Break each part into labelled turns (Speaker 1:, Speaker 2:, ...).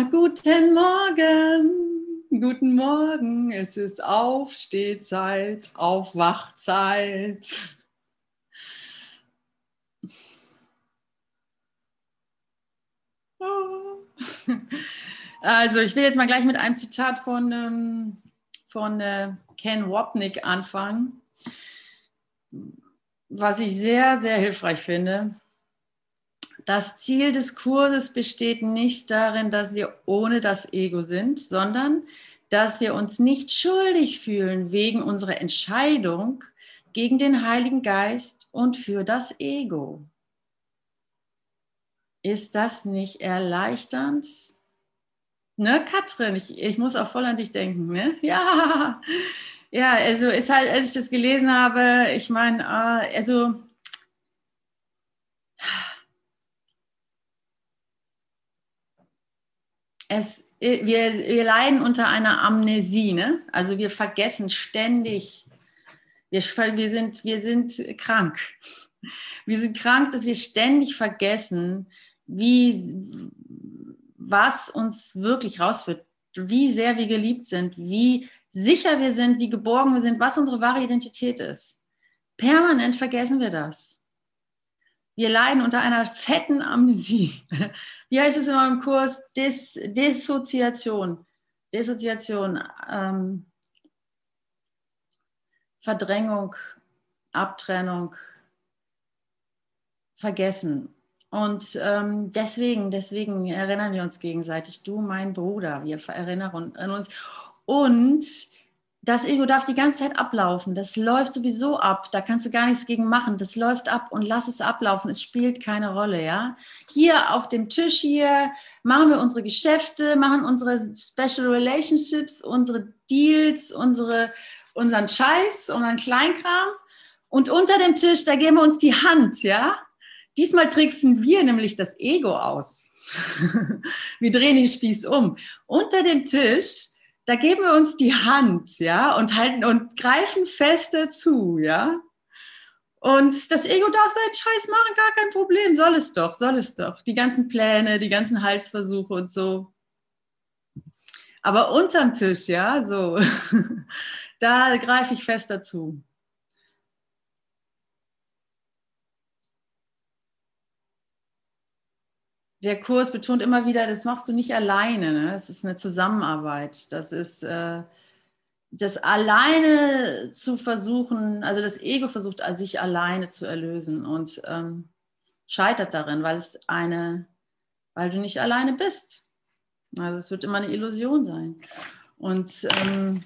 Speaker 1: Ah, guten Morgen, guten Morgen, es ist Aufstehzeit, Aufwachzeit. Also ich will jetzt mal gleich mit einem Zitat von, ähm, von äh, Ken Wapnick anfangen, was ich sehr, sehr hilfreich finde. Das Ziel des Kurses besteht nicht darin, dass wir ohne das Ego sind, sondern dass wir uns nicht schuldig fühlen wegen unserer Entscheidung gegen den Heiligen Geist und für das Ego. Ist das nicht erleichternd? Ne, Katrin, ich, ich muss auch voll an dich denken, ne? Ja, ja, also ist halt, als ich das gelesen habe, ich meine, äh, also es, wir, wir leiden unter einer Amnesie, ne? also wir vergessen ständig, wir, wir, sind, wir sind krank. Wir sind krank, dass wir ständig vergessen, wie, was uns wirklich rausführt, wie sehr wir geliebt sind, wie sicher wir sind, wie geborgen wir sind, was unsere wahre Identität ist. Permanent vergessen wir das. Wir leiden unter einer fetten Amnesie. Wie heißt es immer im Kurs? Dis, Dissoziation. Dissoziation. Ähm, Verdrängung, Abtrennung, Vergessen. Und ähm, deswegen, deswegen erinnern wir uns gegenseitig. Du, mein Bruder, wir erinnern uns. Und das Ego darf die ganze Zeit ablaufen. Das läuft sowieso ab. Da kannst du gar nichts gegen machen. Das läuft ab und lass es ablaufen. Es spielt keine Rolle, ja. Hier auf dem Tisch hier machen wir unsere Geschäfte, machen unsere Special Relationships, unsere Deals, unsere, unseren Scheiß, unseren Kleinkram. Und unter dem Tisch, da geben wir uns die Hand, ja. Diesmal tricksen wir nämlich das Ego aus. wir drehen den Spieß um. Unter dem Tisch da geben wir uns die Hand, ja, und halten und greifen fest dazu, ja. Und das Ego darf seinen Scheiß machen, gar kein Problem, soll es doch, soll es doch. Die ganzen Pläne, die ganzen Halsversuche und so. Aber unterm Tisch, ja, so, da greife ich fest dazu. Der Kurs betont immer wieder, das machst du nicht alleine. Ne? Es ist eine Zusammenarbeit. Das ist äh, das alleine zu versuchen, also das Ego versucht, sich alleine zu erlösen und ähm, scheitert darin, weil es eine, weil du nicht alleine bist. Also es wird immer eine Illusion sein. Und ähm,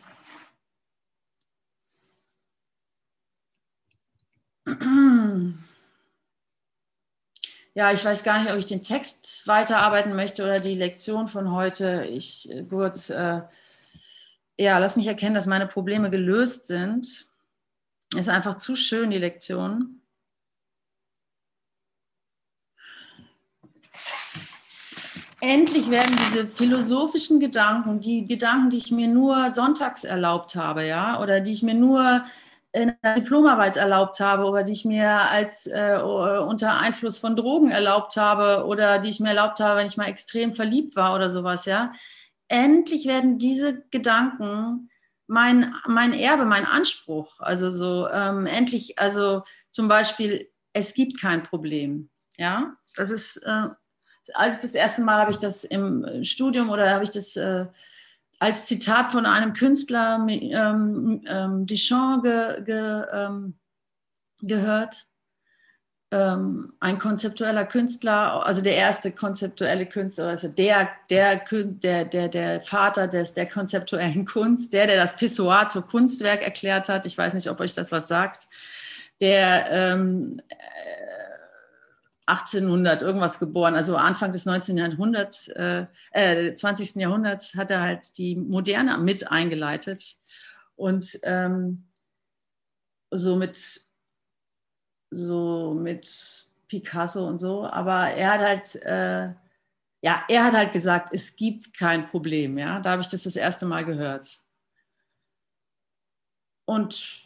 Speaker 1: ja, ich weiß gar nicht, ob ich den Text weiterarbeiten möchte oder die Lektion von heute. Ich äh, kurz, äh, ja, lass mich erkennen, dass meine Probleme gelöst sind. Ist einfach zu schön, die Lektion. Endlich werden diese philosophischen Gedanken, die Gedanken, die ich mir nur sonntags erlaubt habe, ja, oder die ich mir nur in der Diplomarbeit erlaubt habe oder die ich mir als äh, unter Einfluss von Drogen erlaubt habe oder die ich mir erlaubt habe, wenn ich mal extrem verliebt war oder sowas, ja. Endlich werden diese Gedanken mein, mein Erbe, mein Anspruch. Also so ähm, endlich, also zum Beispiel, es gibt kein Problem. Ja, das ist, äh, als das erste Mal habe ich das im Studium oder habe ich das äh, als Zitat von einem Künstler, ähm, ähm, Duchamp, ge, ge, ähm, gehört. Ähm, ein konzeptueller Künstler, also der erste konzeptuelle Künstler, also der, der, der, der, der Vater des, der konzeptuellen Kunst, der, der das Pissoir zur Kunstwerk erklärt hat. Ich weiß nicht, ob euch das was sagt. Der ähm, 1800 irgendwas geboren, also Anfang des 19. Jahrhunderts, äh, äh, 20. Jahrhunderts hat er halt die Moderne mit eingeleitet und ähm, so mit so mit Picasso und so, aber er hat halt äh, ja, er hat halt gesagt, es gibt kein Problem, ja, da habe ich das das erste Mal gehört. Und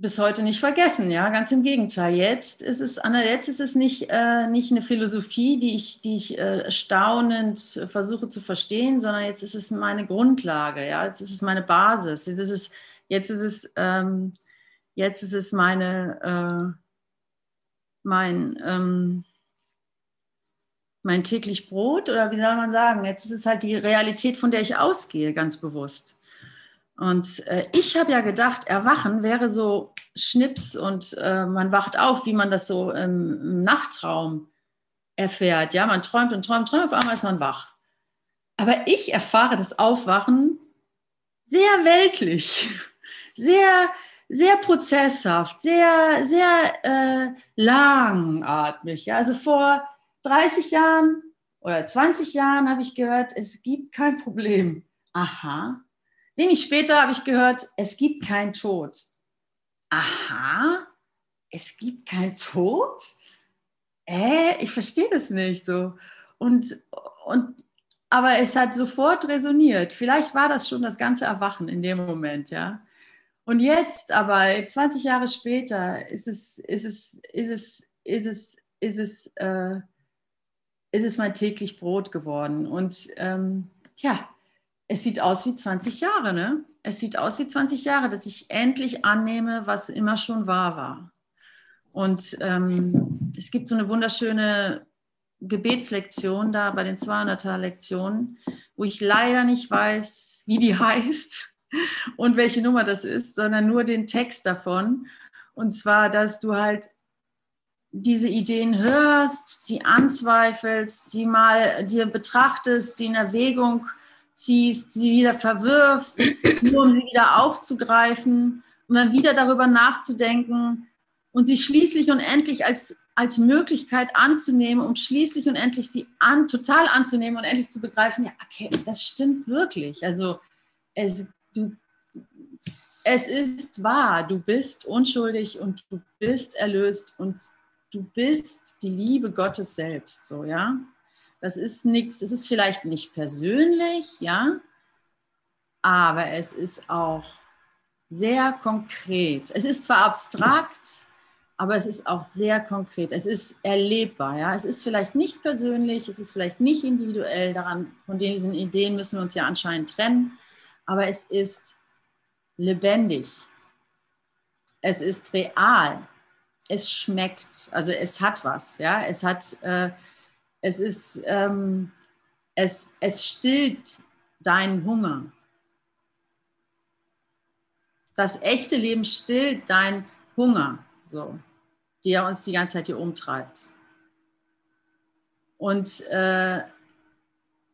Speaker 1: bis heute nicht vergessen, ja, ganz im Gegenteil. Jetzt ist es, Anna, jetzt ist es nicht, äh, nicht eine Philosophie, die ich, die ich äh, staunend versuche zu verstehen, sondern jetzt ist es meine Grundlage, ja, jetzt ist es meine Basis, jetzt ist es, jetzt ist es, ähm, jetzt ist es meine, äh, mein, ähm, mein täglich Brot oder wie soll man sagen, jetzt ist es halt die Realität, von der ich ausgehe, ganz bewusst. Und äh, ich habe ja gedacht, Erwachen wäre so Schnips und äh, man wacht auf, wie man das so im, im, Nachttraum erfährt. Ja, man träumt und träumt, träumt, auf einmal ist man wach. Aber ich erfahre das Aufwachen sehr weltlich, sehr, sehr prozesshaft, sehr, sehr äh, langatmig. Ja? Also vor 30 Jahren oder 20 Jahren habe ich gehört, es gibt kein Problem. Aha, Wenig später habe ich gehört, es gibt keinen Tod. Aha, es gibt keinen Tod? Äh, ich verstehe das nicht so. Und, und, aber es hat sofort resoniert. Vielleicht war das schon das ganze Erwachen in dem Moment, ja. Und jetzt aber, 20 Jahre später, ist es, ist es, ist es, ist es, ist es, äh, ist es mein täglich Brot geworden. Und ähm, ja, es sieht aus wie 20 Jahre, ne? Es sieht aus wie 20 Jahre, dass ich endlich annehme, was immer schon wahr war. Und ähm, es gibt so eine wunderschöne Gebetslektion da bei den 200er Lektionen, wo ich leider nicht weiß, wie die heißt und welche Nummer das ist, sondern nur den Text davon. Und zwar, dass du halt diese Ideen hörst, sie anzweifelst, sie mal dir betrachtest, sie in Erwägung ziehst, sie wieder verwirfst, nur um sie wieder aufzugreifen und dann wieder darüber nachzudenken und sie schließlich und endlich als, als Möglichkeit anzunehmen, um schließlich und endlich sie an, total anzunehmen und endlich zu begreifen, ja, okay, das stimmt wirklich. Also es, du, es ist wahr, du bist unschuldig und du bist erlöst und du bist die Liebe Gottes selbst, so, ja. Das ist nichts, das ist vielleicht nicht persönlich, ja, aber es ist auch sehr konkret. Es ist zwar abstrakt, aber es ist auch sehr konkret. Es ist erlebbar, ja. Es ist vielleicht nicht persönlich, es ist vielleicht nicht individuell. Daran, von diesen Ideen müssen wir uns ja anscheinend trennen, aber es ist lebendig. Es ist real. Es schmeckt, also es hat was, ja. Es hat äh, es ist, ähm, es, es stillt deinen Hunger. Das echte Leben stillt deinen Hunger, so, der uns die ganze Zeit hier umtreibt. Und äh,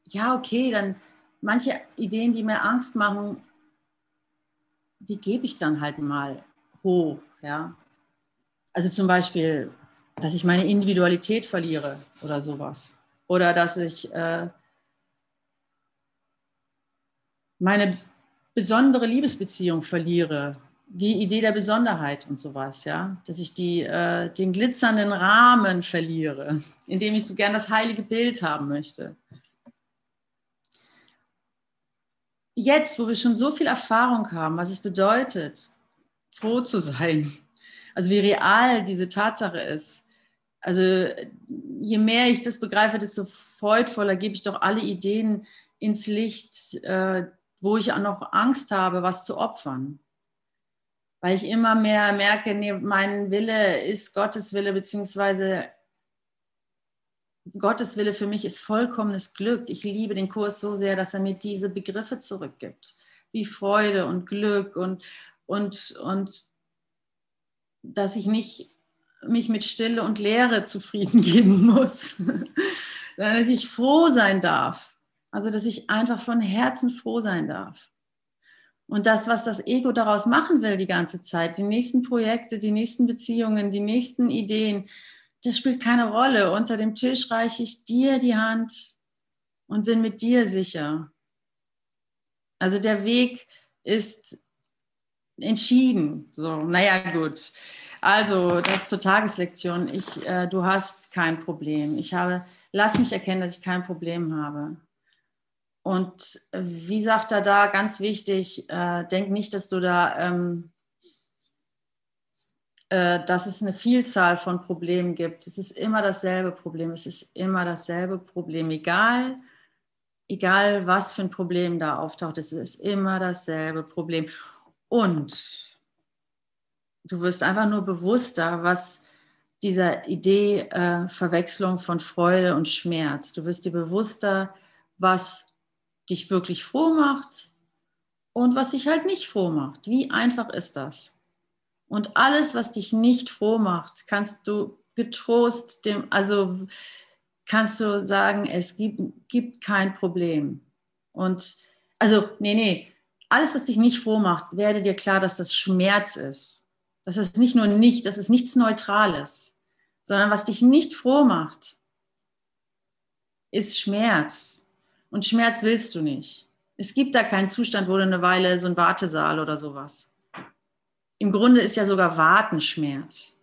Speaker 1: ja, okay, dann manche Ideen, die mir Angst machen, die gebe ich dann halt mal hoch, ja. Also zum Beispiel dass ich meine Individualität verliere oder sowas. Oder dass ich äh, meine besondere Liebesbeziehung verliere, die Idee der Besonderheit und sowas, ja, dass ich die, äh, den glitzernden Rahmen verliere, in dem ich so gern das heilige Bild haben möchte. Jetzt, wo wir schon so viel Erfahrung haben, was es bedeutet, froh zu sein, also wie real diese Tatsache ist, also je mehr ich das begreife, desto freudvoller gebe ich doch alle Ideen ins Licht, äh, wo ich auch noch Angst habe, was zu opfern. Weil ich immer mehr merke, nee, mein Wille ist Gottes Wille, beziehungsweise Gottes Wille für mich ist vollkommenes Glück. Ich liebe den Kurs so sehr, dass er mir diese Begriffe zurückgibt, wie Freude und Glück und, und, und dass ich nicht mich mit Stille und Leere zufrieden geben muss, sondern dass ich froh sein darf. Also, dass ich einfach von Herzen froh sein darf. Und das, was das Ego daraus machen will die ganze Zeit, die nächsten Projekte, die nächsten Beziehungen, die nächsten Ideen, das spielt keine Rolle. Unter dem Tisch reiche ich dir die Hand und bin mit dir sicher. Also der Weg ist entschieden. So, naja, gut. Also, das zur Tageslektion. Ich, äh, du hast kein Problem. Ich habe, lass mich erkennen, dass ich kein Problem habe. Und wie sagt er da, ganz wichtig, äh, denk nicht, dass du da ähm, äh, dass es eine Vielzahl von Problemen gibt. Es ist immer dasselbe Problem. Es ist immer dasselbe Problem, egal, egal was für ein Problem da auftaucht. Es ist immer dasselbe Problem. Und du wirst einfach nur bewusster, was dieser Idee äh, Verwechslung von Freude und Schmerz. Du wirst dir bewusster, was dich wirklich froh macht und was dich halt nicht froh macht. Wie einfach ist das? Und alles, was dich nicht froh macht, kannst du getrost dem, also kannst du sagen, es gibt, gibt kein Problem. Und also, nee, nee, alles, was dich nicht froh macht, werde dir klar, dass das Schmerz ist. Das ist nicht nur nicht, das ist nichts Neutrales, sondern was dich nicht froh macht, ist Schmerz. Und Schmerz willst du nicht. Es gibt da keinen Zustand, wo du eine Weile so ein Wartesaal oder sowas. Im Grunde ist ja sogar Warten Schmerz.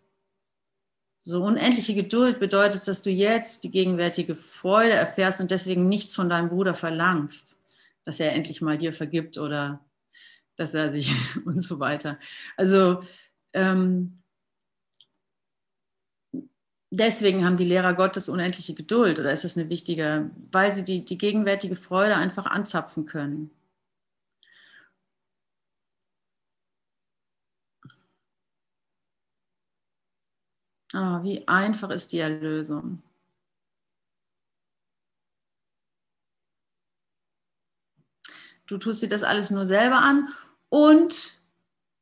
Speaker 1: So unendliche Geduld bedeutet, dass du jetzt die gegenwärtige Freude erfährst und deswegen nichts von deinem Bruder verlangst, dass er endlich mal dir vergibt oder dass er sich und so weiter. Also ähm, deswegen haben die Lehrer Gottes unendliche Geduld oder ist das eine wichtige, weil sie die, die gegenwärtige Freude einfach anzapfen können. Ah, wie einfach ist die Erlösung. Du tust dir das alles nur selber an und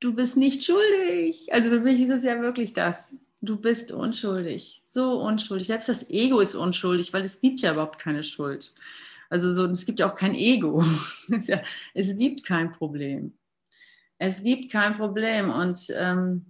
Speaker 1: du bist nicht schuldig. Also für mich ist es ja wirklich das. Du bist unschuldig, so unschuldig. Selbst das Ego ist unschuldig, weil es gibt ja überhaupt keine Schuld. Also so, es gibt ja auch kein Ego. es, ja, es gibt kein Problem. Es gibt kein Problem. Und ähm,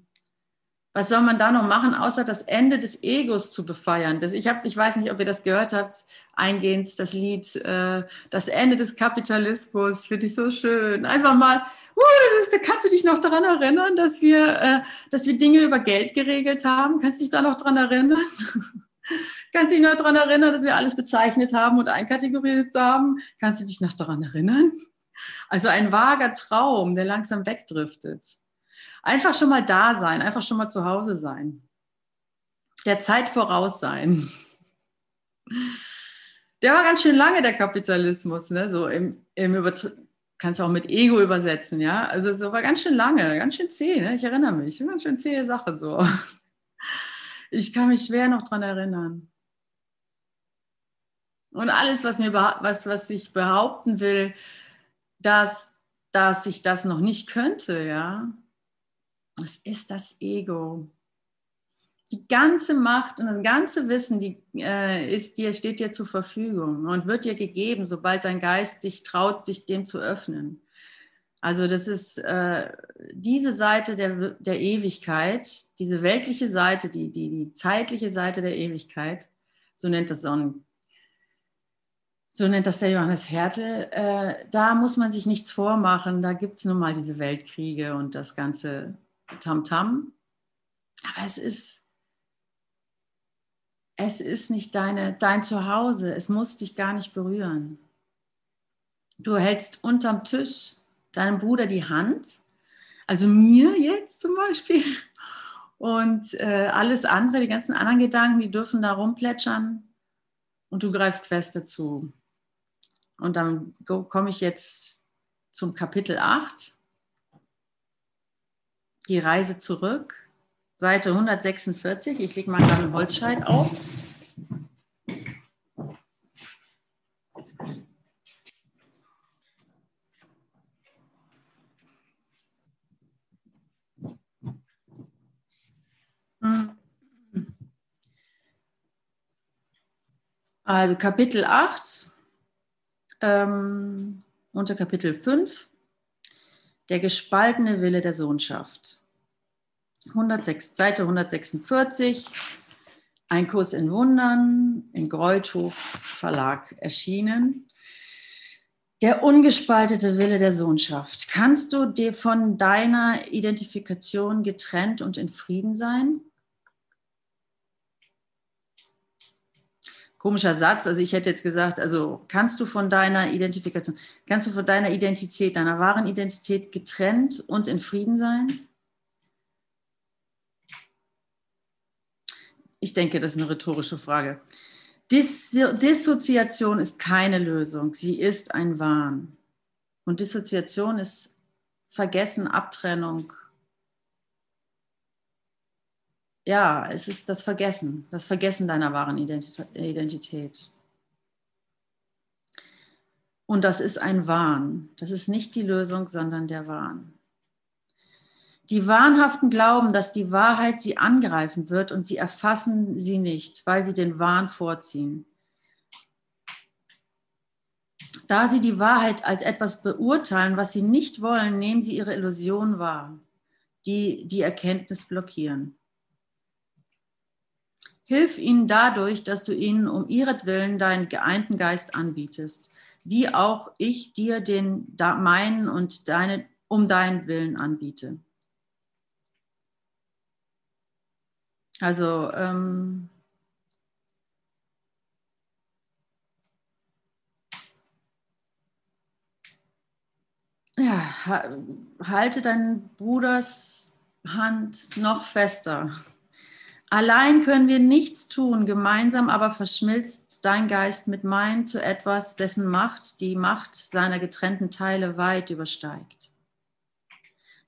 Speaker 1: was soll man da noch machen, außer das Ende des Egos zu befeiern? Das, ich, hab, ich weiß nicht, ob ihr das gehört habt, eingehend das Lied äh, Das Ende des Kapitalismus, finde ich so schön. Einfach mal, uh, das ist, da kannst du dich noch daran erinnern, dass wir, äh, dass wir Dinge über Geld geregelt haben. Kannst du dich da noch daran erinnern? kannst du dich noch daran erinnern, dass wir alles bezeichnet haben und einkategorisiert haben? Kannst du dich noch daran erinnern? Also ein vager Traum, der langsam wegdriftet. Einfach schon mal da sein, einfach schon mal zu Hause sein. Der Zeit voraus sein. Der war ganz schön lange, der Kapitalismus, ne? so im, im Übertr kannst du auch mit Ego übersetzen, ja. Also so war ganz schön lange, ganz schön zäh, ne? ich erinnere mich, ganz schön zähe Sache so. Ich kann mich schwer noch daran erinnern. Und alles, was, mir, was, was ich behaupten will, dass, dass ich das noch nicht könnte, ja, das ist das Ego. Die ganze Macht und das ganze Wissen die, äh, ist dir, steht dir zur Verfügung und wird dir gegeben, sobald dein Geist sich traut, sich dem zu öffnen. Also das ist äh, diese Seite der, der Ewigkeit, diese weltliche Seite, die, die, die zeitliche Seite der Ewigkeit, so nennt das Sonnen, so nennt das der Johannes Hertel, äh, da muss man sich nichts vormachen, da gibt es nun mal diese Weltkriege und das ganze Tamtam. Aber es ist, es ist nicht deine, dein Zuhause. Es muss dich gar nicht berühren. Du hältst unterm Tisch deinem Bruder die Hand, also mir jetzt zum Beispiel. Und äh, alles andere, die ganzen anderen Gedanken, die dürfen da rumplätschern und du greifst fest dazu. Und dann komme ich jetzt zum Kapitel 8 die Reise zurück, Seite 146. Ich lege mal einen Holzscheit auf. Also Kapitel 8 ähm, unter Kapitel 5 der gespaltene Wille der Sohnschaft. 106, Seite 146, ein Kurs in Wundern, in Greuthof Verlag erschienen. Der ungespaltete Wille der Sohnschaft. Kannst du dir von deiner Identifikation getrennt und in Frieden sein? Komischer Satz. Also ich hätte jetzt gesagt, also kannst du von deiner Identifikation, kannst du von deiner Identität, deiner wahren Identität getrennt und in Frieden sein? Ich denke, das ist eine rhetorische Frage. Dis Dissoziation ist keine Lösung, sie ist ein Wahn. Und Dissoziation ist Vergessen, Abtrennung. Ja, es ist das Vergessen, das Vergessen deiner wahren Identität. Und das ist ein Wahn. Das ist nicht die Lösung, sondern der Wahn. Die Wahnhaften glauben, dass die Wahrheit sie angreifen wird und sie erfassen sie nicht, weil sie den Wahn vorziehen. Da sie die Wahrheit als etwas beurteilen, was sie nicht wollen, nehmen sie ihre Illusion wahr, die die Erkenntnis blockieren. Hilf ihnen dadurch, dass du ihnen um ihretwillen deinen geeinten Geist anbietest, wie auch ich dir den meinen und deine, um deinen Willen anbiete. Also ähm, ja, halte deinen Bruders Hand noch fester. Allein können wir nichts tun, gemeinsam aber verschmilzt dein Geist mit meinem zu etwas, dessen Macht die Macht seiner getrennten Teile weit übersteigt.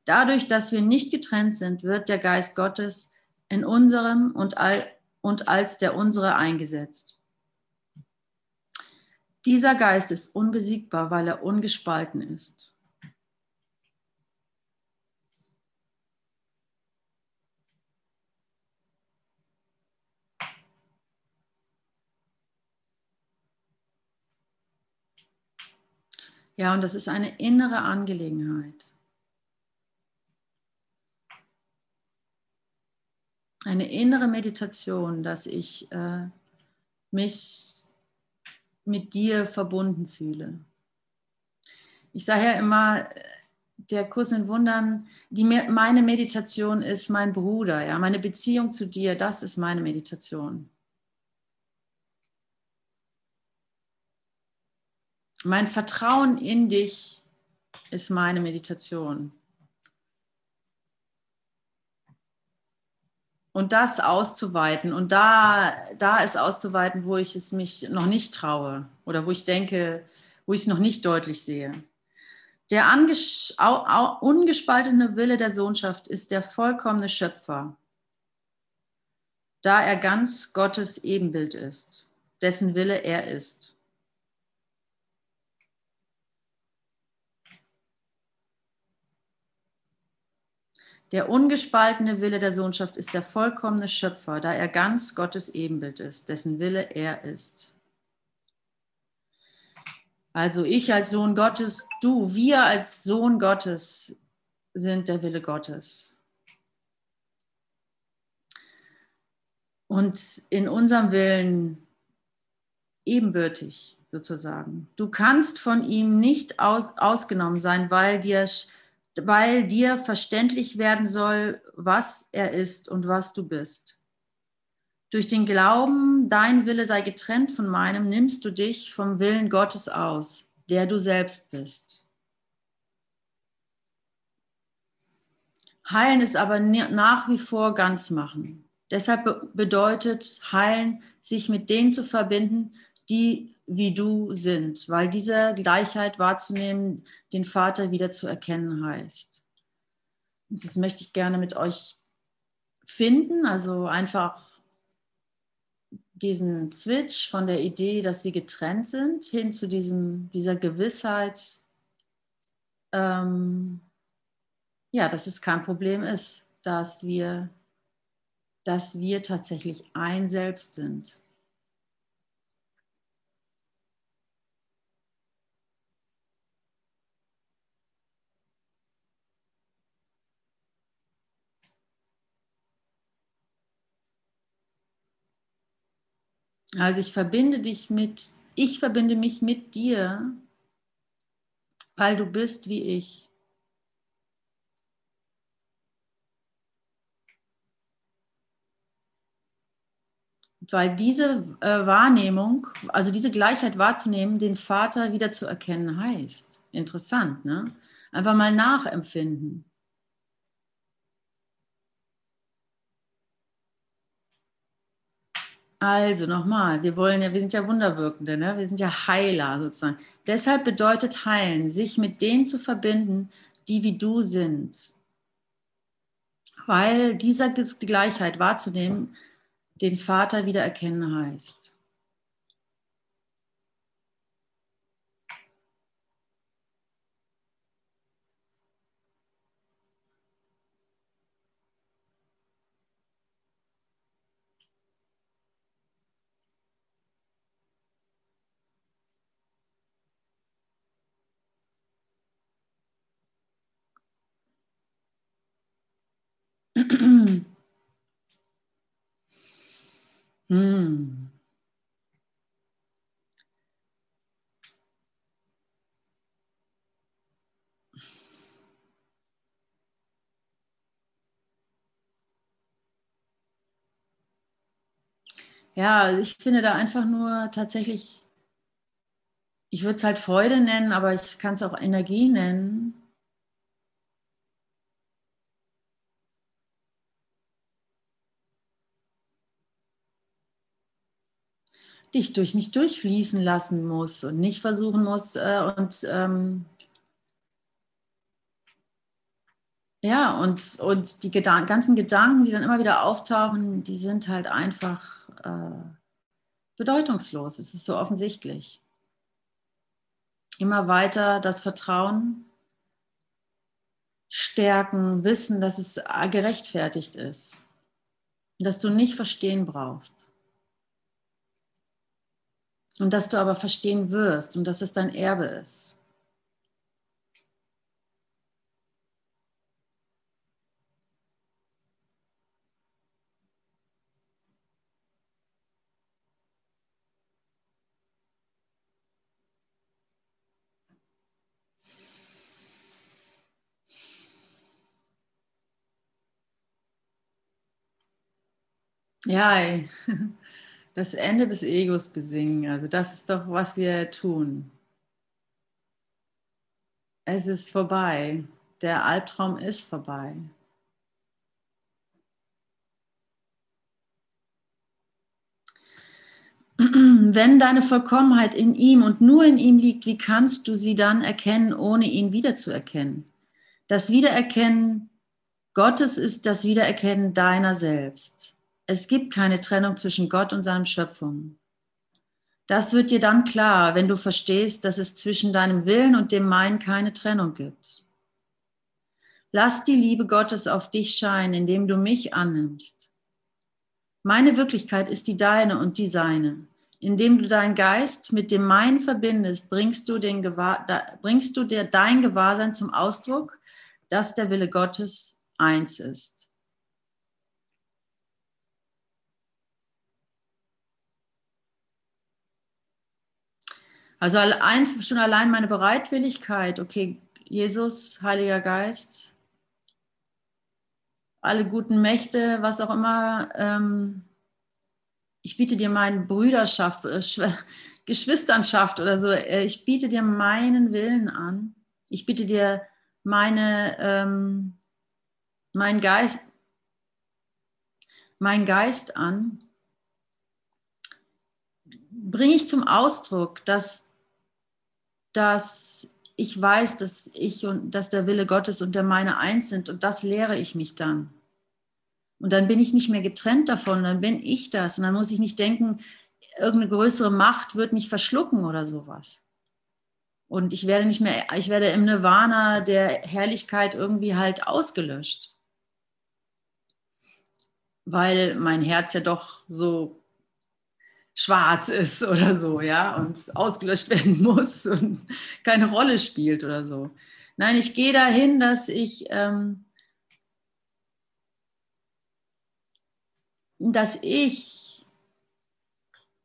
Speaker 1: Dadurch, dass wir nicht getrennt sind, wird der Geist Gottes in unserem und, all, und als der unsere eingesetzt. Dieser Geist ist unbesiegbar, weil er ungespalten ist. Ja, und das ist eine innere Angelegenheit. eine innere Meditation, dass ich äh, mich mit dir verbunden fühle. Ich sage ja immer, der Kurs in Wundern, die, meine Meditation ist mein Bruder, ja, meine Beziehung zu dir, das ist meine Meditation. Mein Vertrauen in dich ist meine Meditation. und das auszuweiten und da, da es auszuweiten, wo ich es mich noch nicht traue oder wo ich denke, wo ich es noch nicht deutlich sehe. Der ungespaltene Wille der Sohnschaft ist der vollkommene Schöpfer, da er ganz Gottes Ebenbild ist, dessen Wille er ist. Der ungespaltene Wille der Sohnschaft ist der vollkommene Schöpfer, da er ganz Gottes Ebenbild ist, dessen Wille er ist. Also ich als Sohn Gottes, du, wir als Sohn Gottes sind der Wille Gottes. Und in unserem Willen ebenbürtig sozusagen. Du kannst von ihm nicht aus, ausgenommen sein, weil dir weil dir verständlich werden soll, was er ist und was du bist. Durch den Glauben, dein Wille sei getrennt von meinem, nimmst du dich vom Willen Gottes aus, der du selbst bist. Heilen ist aber nach wie vor ganz machen. Deshalb bedeutet Heilen, sich mit denen zu verbinden, die wie du sind, weil diese Gleichheit wahrzunehmen, den Vater wieder zu erkennen heißt. Und das möchte ich gerne mit euch finden, also einfach diesen Switch von der Idee, dass wir getrennt sind, hin zu diesem, dieser Gewissheit, ähm, ja, dass es kein Problem ist, dass wir, dass wir tatsächlich ein Selbst sind. Also ich verbinde dich mit, ich verbinde mich mit dir, weil du bist wie ich. Weil diese äh, Wahrnehmung, also diese Gleichheit wahrzunehmen, den Vater wieder zu erkennen heißt. Interessant, ne? Einfach mal nachempfinden. Also nochmal, wir wollen ja, wir sind ja Wunderwirkende, ne? wir sind ja Heiler sozusagen. Deshalb bedeutet heilen, sich mit denen zu verbinden, die wie du sind. Weil dieser Gleichheit wahrzunehmen, den Vater wieder erkennen heißt. Ja, ich finde da einfach nur tatsächlich, ich würde es halt Freude nennen, aber ich kann es auch Energie nennen. dich durch mich durchfließen lassen muss und nicht versuchen muss äh, und ähm, ja, und, und die Gedan ganzen Gedanken, die dann immer wieder auftauchen, die sind halt einfach äh, bedeutungslos. Es ist so offensichtlich. Immer weiter das Vertrauen stärken, wissen, dass es gerechtfertigt ist. dass du nicht verstehen brauchst. Und dass du aber verstehen wirst und dass es dein Erbe ist. Ja, das Ende des Egos besingen. Also das ist doch, was wir tun. Es ist vorbei. Der Albtraum ist vorbei. Wenn deine Vollkommenheit in ihm und nur in ihm liegt, wie kannst du sie dann erkennen, ohne ihn wiederzuerkennen? Das Wiedererkennen Gottes ist das Wiedererkennen deiner selbst. Es gibt keine Trennung zwischen Gott und seinem Schöpfung. Das wird dir dann klar, wenn du verstehst, dass es zwischen deinem Willen und dem Mein keine Trennung gibt. Lass die Liebe Gottes auf dich scheinen, indem du mich annimmst. Meine Wirklichkeit ist die deine und die seine. Indem du deinen Geist mit dem Mein verbindest, bringst du, den Gewahr, bringst du dir dein Gewahrsein zum Ausdruck, dass der Wille Gottes eins ist. Also allein, schon allein meine Bereitwilligkeit, okay, Jesus, Heiliger Geist, alle guten Mächte, was auch immer, ähm, ich biete dir meine Brüderschaft, äh, Geschwisternschaft oder so, äh, ich biete dir meinen Willen an, ich biete dir meine, ähm, mein Geist, mein Geist an, bringe ich zum Ausdruck, dass dass ich weiß, dass ich und dass der Wille Gottes und der meine eins sind und das lehre ich mich dann. Und dann bin ich nicht mehr getrennt davon, dann bin ich das und dann muss ich nicht denken, irgendeine größere Macht wird mich verschlucken oder sowas. Und ich werde nicht mehr, ich werde im Nirvana der Herrlichkeit irgendwie halt ausgelöscht. Weil mein Herz ja doch so schwarz ist oder so, ja, und ausgelöscht werden muss und keine Rolle spielt oder so. Nein, ich gehe dahin, dass ich, ähm, dass ich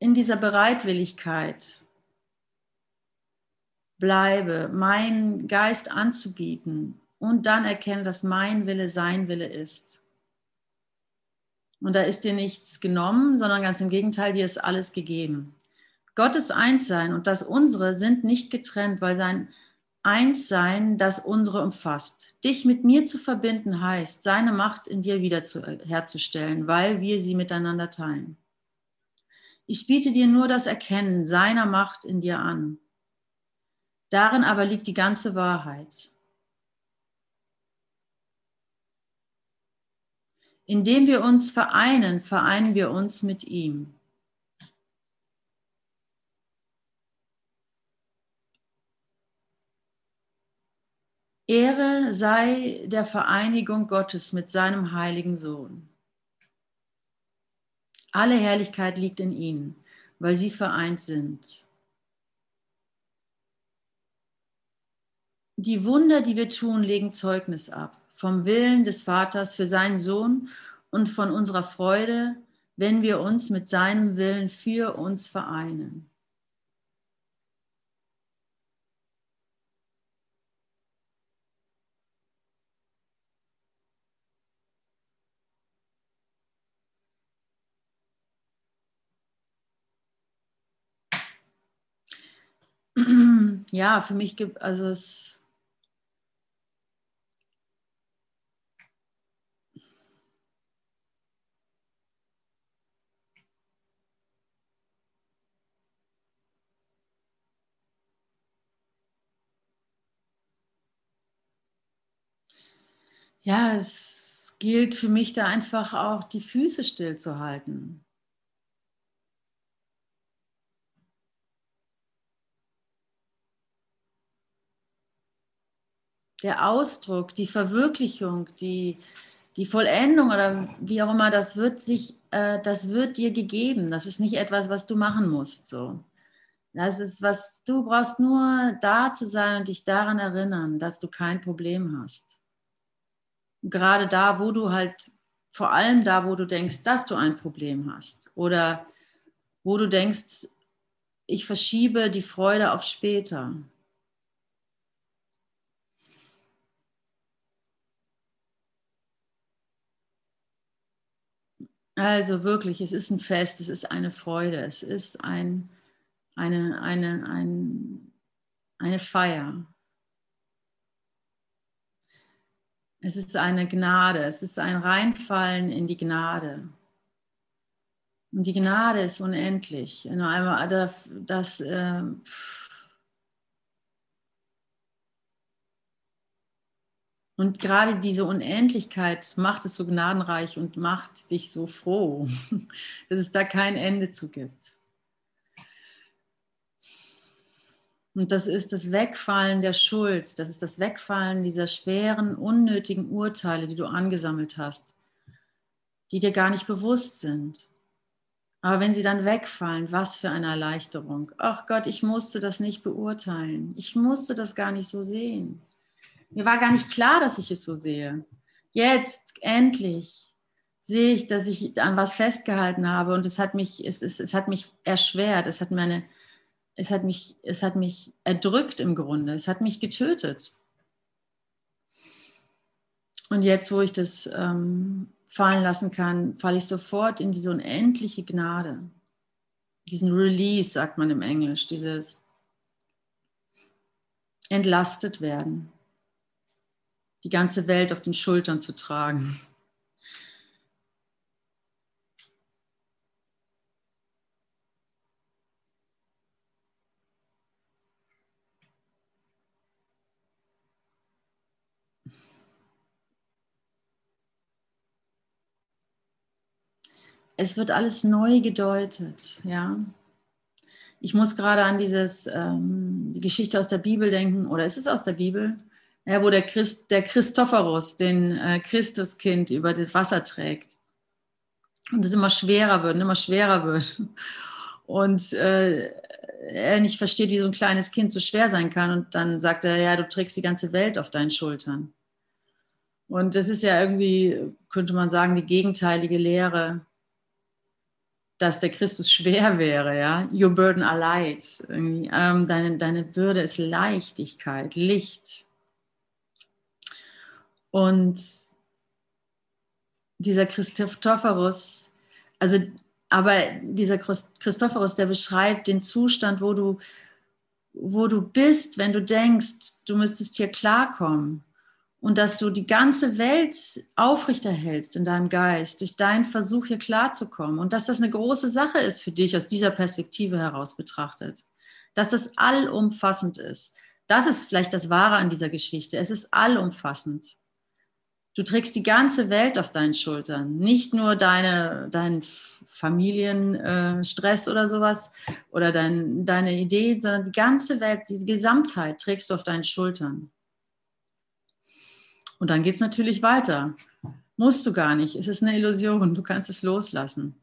Speaker 1: in dieser Bereitwilligkeit bleibe, meinen Geist anzubieten und dann erkenne, dass mein Wille sein Wille ist. Und da ist dir nichts genommen, sondern ganz im Gegenteil, dir ist alles gegeben. Gottes Einssein und das unsere sind nicht getrennt, weil sein Einssein das unsere umfasst. Dich mit mir zu verbinden heißt, seine Macht in dir wieder zu, herzustellen, weil wir sie miteinander teilen. Ich biete dir nur das Erkennen seiner Macht in dir an. Darin aber liegt die ganze Wahrheit. Indem wir uns vereinen, vereinen wir uns mit ihm. Ehre sei der Vereinigung Gottes mit seinem heiligen Sohn. Alle Herrlichkeit liegt in ihnen, weil sie vereint sind. Die Wunder, die wir tun, legen Zeugnis ab vom Willen des Vaters für seinen Sohn und von unserer Freude, wenn wir uns mit seinem Willen für uns vereinen. Ja, für mich gibt also es ja, es gilt für mich da einfach auch die Füße stillzuhalten. Der Ausdruck, die Verwirklichung, die, die Vollendung oder wie auch immer, das wird sich, äh, das wird dir gegeben. Das ist nicht etwas, was du machen musst. So. Das ist, was du brauchst nur da zu sein und dich daran erinnern, dass du kein Problem hast gerade da, wo du halt, vor allem da, wo du denkst, dass du ein Problem hast oder wo du denkst, ich verschiebe die Freude auf später. Also wirklich, es ist ein Fest, es ist eine Freude, es ist ein, eine, eine, ein, eine Feier. Es ist eine Gnade, es ist ein Reinfallen in die Gnade. Und die Gnade ist unendlich. Das, das äh, und gerade diese Unendlichkeit macht es so gnadenreich und macht dich so froh, dass es da kein Ende zu gibt. Und das ist das Wegfallen der Schuld, das ist das Wegfallen dieser schweren, unnötigen Urteile, die du angesammelt hast, die dir gar nicht bewusst sind. Aber wenn sie dann wegfallen, was für eine Erleichterung. Ach Gott, ich musste das nicht beurteilen. Ich musste das gar nicht so sehen. Mir war gar nicht klar, dass ich es so sehe. Jetzt, endlich, sehe ich, dass ich an was festgehalten habe und es hat mich, es, es, es hat mich erschwert, es hat meine, es hat mich, es hat mich erdrückt im Grunde, es hat mich getötet. Und jetzt, wo ich das ähm, fallen lassen kann, falle ich sofort in diese unendliche Gnade. Diesen Release, sagt man im Englisch, dieses entlastet werden, die ganze Welt auf den Schultern zu tragen. Es wird alles neu gedeutet, ja. Ich muss gerade an dieses, ähm, die Geschichte aus der Bibel denken, oder ist es aus der Bibel? Ja, wo der, Christ, der Christophorus den äh, Christuskind über das Wasser trägt. Und es immer schwerer wird, immer schwerer wird. Und äh, er nicht versteht, wie so ein kleines Kind so schwer sein kann. Und dann sagt er, ja, du trägst die ganze Welt auf deinen Schultern. Und das ist ja irgendwie, könnte man sagen, die gegenteilige Lehre dass der Christus schwer wäre, ja. Your burden are light. Ähm, deine, deine Bürde ist Leichtigkeit, Licht. Und dieser Christophorus, also, aber dieser Christophorus, der beschreibt den Zustand, wo du, wo du bist, wenn du denkst, du müsstest hier klarkommen. Und dass du die ganze Welt aufrechterhältst in deinem Geist durch deinen Versuch hier klarzukommen und dass das eine große Sache ist für dich aus dieser Perspektive heraus betrachtet, dass das allumfassend ist. Das ist vielleicht das Wahre an dieser Geschichte. Es ist allumfassend. Du trägst die ganze Welt auf deinen Schultern, nicht nur deine, deinen Familienstress äh, oder sowas oder dein, deine Idee, sondern die ganze Welt, die Gesamtheit trägst du auf deinen Schultern. Und dann geht es natürlich weiter. Musst du gar nicht. Es ist eine Illusion. Du kannst es loslassen.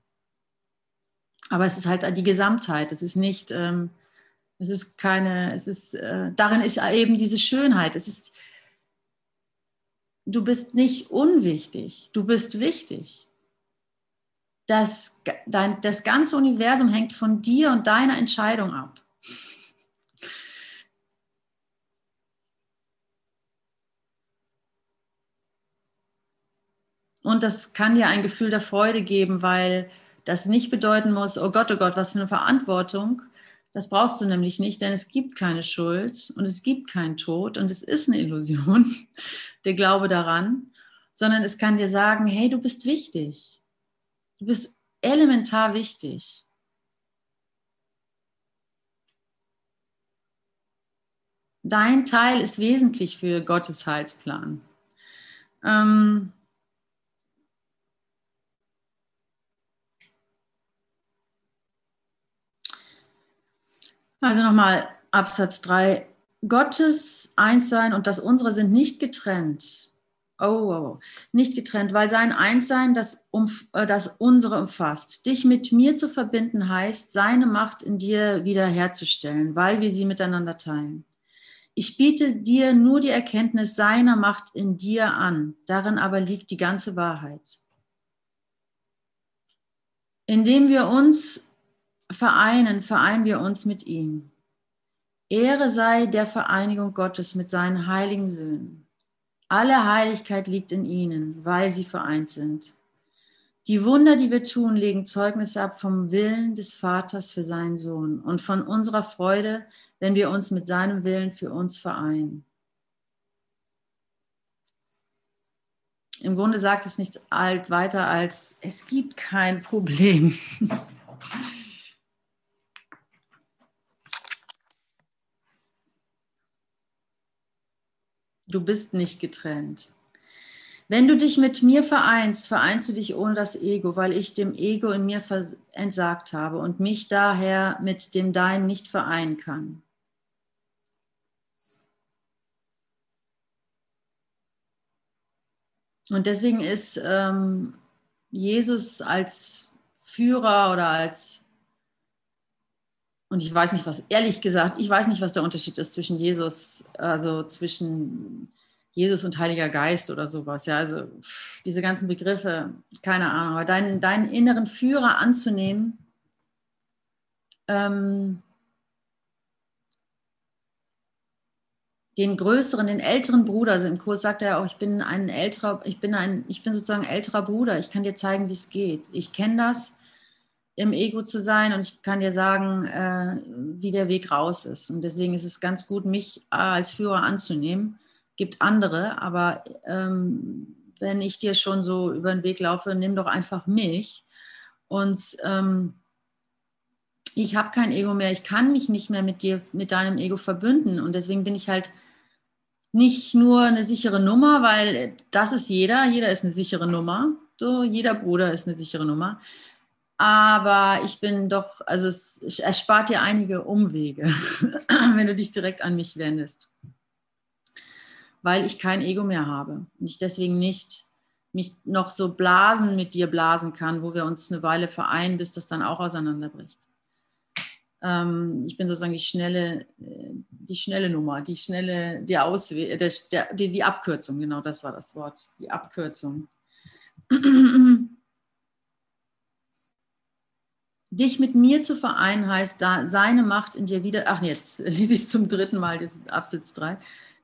Speaker 1: Aber es ist halt die Gesamtheit. Es ist nicht, ähm, es ist keine, es ist, äh, darin ist eben diese Schönheit. Es ist, du bist nicht unwichtig. Du bist wichtig. Das, dein, das ganze Universum hängt von dir und deiner Entscheidung ab. Und das kann dir ein Gefühl der Freude geben, weil das nicht bedeuten muss, oh Gott, oh Gott, was für eine Verantwortung. Das brauchst du nämlich nicht, denn es gibt keine Schuld und es gibt keinen Tod und es ist eine Illusion, der Glaube daran, sondern es kann dir sagen, hey, du bist wichtig. Du bist elementar wichtig. Dein Teil ist wesentlich für Gottes Heilsplan. Ähm, Also nochmal Absatz 3. Gottes Einssein und das unsere sind nicht getrennt. Oh, nicht getrennt, weil sein Einssein das, um, äh, das unsere umfasst. Dich mit mir zu verbinden heißt, seine Macht in dir wiederherzustellen, weil wir sie miteinander teilen. Ich biete dir nur die Erkenntnis seiner Macht in dir an. Darin aber liegt die ganze Wahrheit. Indem wir uns vereinen, vereinen wir uns mit ihm. Ehre sei der Vereinigung Gottes mit seinen heiligen Söhnen. Alle Heiligkeit liegt in ihnen, weil sie vereint sind. Die Wunder, die wir tun, legen Zeugnis ab vom Willen des Vaters für seinen Sohn und von unserer Freude, wenn wir uns mit seinem Willen für uns vereinen. Im Grunde sagt es nichts alt weiter als, es gibt kein Problem. Du bist nicht getrennt. Wenn du dich mit mir vereinst, vereinst du dich ohne das Ego, weil ich dem Ego in mir entsagt habe und mich daher mit dem Dein nicht vereinen kann. Und deswegen ist ähm, Jesus als Führer oder als und ich weiß nicht, was, ehrlich gesagt, ich weiß nicht, was der Unterschied ist zwischen Jesus, also zwischen Jesus und Heiliger Geist oder sowas. Ja, also diese ganzen Begriffe, keine Ahnung, aber deinen, deinen inneren Führer anzunehmen, ähm, den größeren, den älteren Bruder, also im Kurs sagt er auch, ich bin ein älterer, ich bin ein, ich bin sozusagen älterer Bruder, ich kann dir zeigen, wie es geht. Ich kenne das, im Ego zu sein und ich kann dir sagen, äh, wie der Weg raus ist. Und deswegen ist es ganz gut, mich als Führer anzunehmen. Gibt andere, aber ähm, wenn ich dir schon so über den Weg laufe, nimm doch einfach mich. Und ähm, ich habe kein Ego mehr, ich kann mich nicht mehr mit dir, mit deinem Ego verbünden. Und deswegen bin ich halt nicht nur eine sichere Nummer, weil das ist jeder, jeder ist eine sichere Nummer. So, jeder Bruder ist eine sichere Nummer aber ich bin doch, also es erspart dir einige Umwege, wenn du dich direkt an mich wendest, weil ich kein Ego mehr habe und ich deswegen nicht mich noch so blasen mit dir blasen kann, wo wir uns eine Weile vereinen, bis das dann auch auseinanderbricht. Ähm, ich bin sozusagen die schnelle, äh, die schnelle Nummer, die schnelle, die Ausweg, der, die, die Abkürzung, genau das war das Wort, die Abkürzung. Dich mit mir zu vereinen heißt, da seine Macht in dir wieder, ach jetzt lese ich zum dritten Mal das Absatz 3,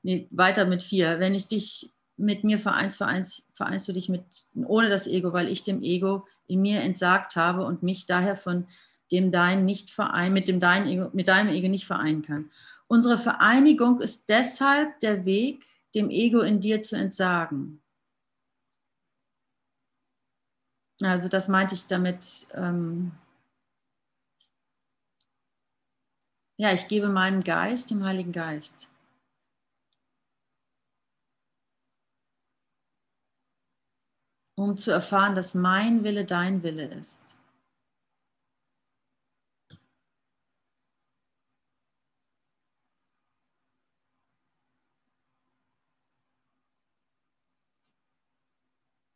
Speaker 1: nee, weiter mit 4. Wenn ich dich mit mir vereinst, vereinst, vereinst du dich mit, ohne das Ego, weil ich dem Ego in mir entsagt habe und mich daher von dem Dein nicht verein, mit dem Dein Ego, mit deinem Ego nicht vereinen kann. Unsere Vereinigung ist deshalb der Weg, dem Ego in dir zu entsagen. Also das meinte ich damit, ähm, ja, ich gebe meinen Geist dem Heiligen Geist. Um zu erfahren, dass mein Wille dein Wille ist.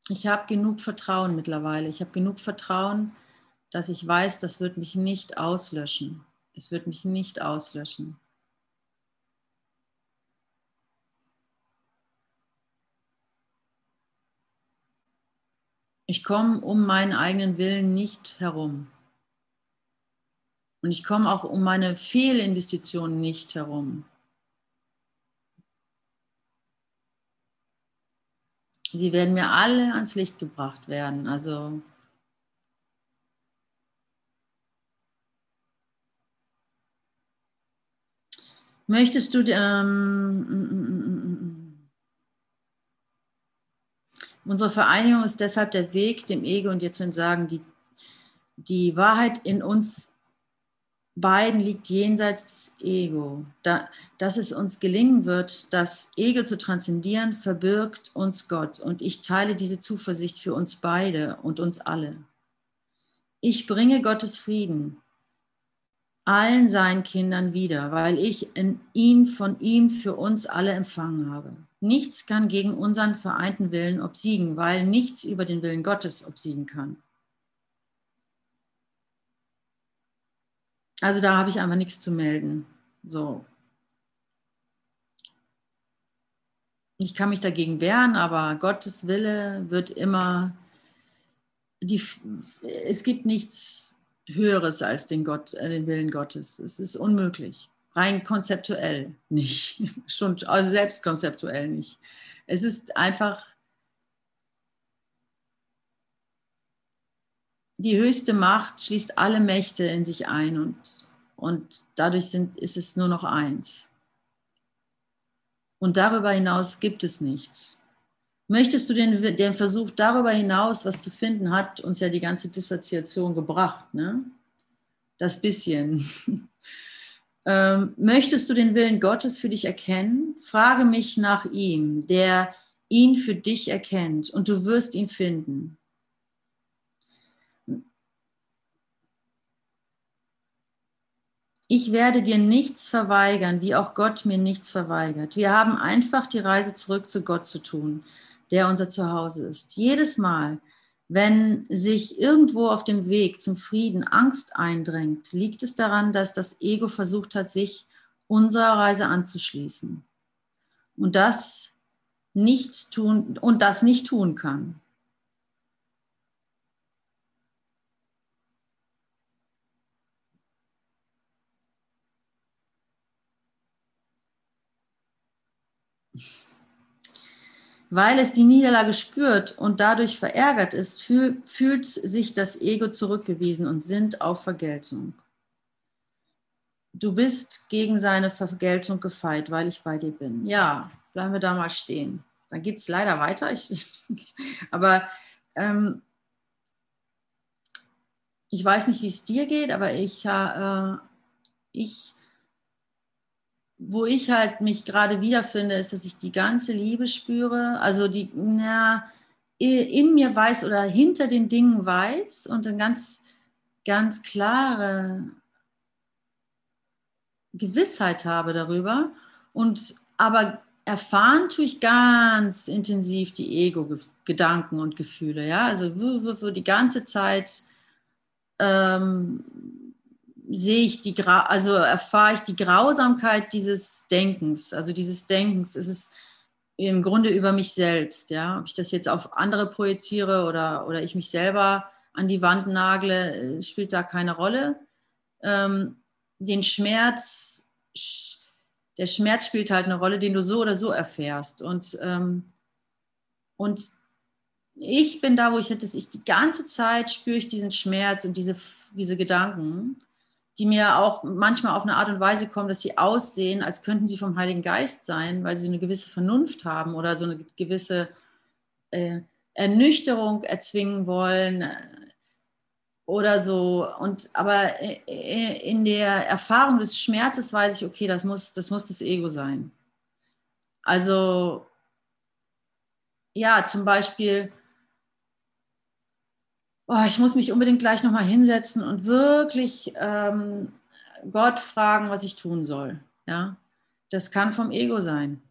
Speaker 1: Ich habe genug Vertrauen mittlerweile. Ich habe genug Vertrauen, dass ich weiß, das wird mich nicht auslöschen. Es wird mich nicht auslöschen. Ich komme um meinen eigenen Willen nicht herum. Und ich komme auch um meine Fehlinvestitionen nicht herum. Sie werden mir alle ans Licht gebracht werden. Also möchtest du ähm, unsere Vereinigung ist deshalb der Weg, dem Ego und dir zu entsagen, die, die Wahrheit in uns beiden liegt jenseits des Ego. Da, dass es uns gelingen wird, das Ego zu transzendieren, verbirgt uns Gott. Und ich teile diese Zuversicht für uns beide und uns alle. Ich bringe Gottes Frieden allen seinen Kindern wieder, weil ich ihn von ihm für uns alle empfangen habe. Nichts kann gegen unseren vereinten Willen obsiegen, weil nichts über den Willen Gottes obsiegen kann. Also da habe ich einfach nichts zu melden. So. Ich kann mich dagegen wehren, aber Gottes Wille wird immer, die, es gibt nichts Höheres als den, Gott, äh, den Willen Gottes. Es ist unmöglich. Rein konzeptuell nicht. Schon, also selbst konzeptuell nicht. Es ist einfach die höchste Macht schließt alle Mächte in sich ein und, und dadurch sind, ist es nur noch eins. Und darüber hinaus gibt es nichts. Möchtest du den, den Versuch darüber hinaus was zu finden, hat uns ja die ganze Dissoziation gebracht, ne? Das bisschen. ähm, möchtest du den Willen Gottes für dich erkennen? Frage mich nach ihm, der ihn für dich erkennt, und du wirst ihn finden. Ich werde dir nichts verweigern, wie auch Gott mir nichts verweigert. Wir haben einfach die Reise zurück zu Gott zu tun, der unser Zuhause ist. Jedes Mal, wenn sich irgendwo auf dem Weg zum Frieden Angst eindrängt, liegt es daran, dass das Ego versucht hat, sich unserer Reise anzuschließen. Und das nicht tun und das nicht tun kann. Weil es die Niederlage spürt und dadurch verärgert ist, fühl, fühlt sich das Ego zurückgewiesen und sinnt auf Vergeltung. Du bist gegen seine Vergeltung gefeit, weil ich bei dir bin. Ja, bleiben wir da mal stehen. Dann geht es leider weiter. Ich, aber ähm, ich weiß nicht, wie es dir geht, aber ich, äh, ich wo ich halt mich gerade wiederfinde, ist, dass ich die ganze Liebe spüre, also die, na, in mir weiß oder hinter den Dingen weiß und eine ganz, ganz klare Gewissheit habe darüber. Und aber erfahren tue ich ganz intensiv die Ego-Gedanken und Gefühle, ja, also die ganze Zeit ähm, sehe ich die, also erfahre ich die Grausamkeit dieses Denkens, also dieses Denkens, es ist im Grunde über mich selbst, ja, ob ich das jetzt auf andere projiziere oder, oder ich mich selber an die Wand nagle, spielt da keine Rolle. Ähm, den Schmerz, der Schmerz spielt halt eine Rolle, den du so oder so erfährst. Und, ähm, und ich bin da, wo ich hätte, ich die ganze Zeit spüre ich diesen Schmerz und diese, diese Gedanken die mir auch manchmal auf eine Art und Weise kommen, dass sie aussehen, als könnten sie vom Heiligen Geist sein, weil sie eine gewisse Vernunft haben oder so eine gewisse äh, Ernüchterung erzwingen wollen äh, oder so. Und aber äh, in der Erfahrung des Schmerzes weiß ich, okay, das muss das, muss das Ego sein. Also ja, zum Beispiel oh, ich muss mich unbedingt gleich nochmal hinsetzen und wirklich ähm, Gott fragen, was ich tun soll. Ja, das kann vom Ego sein.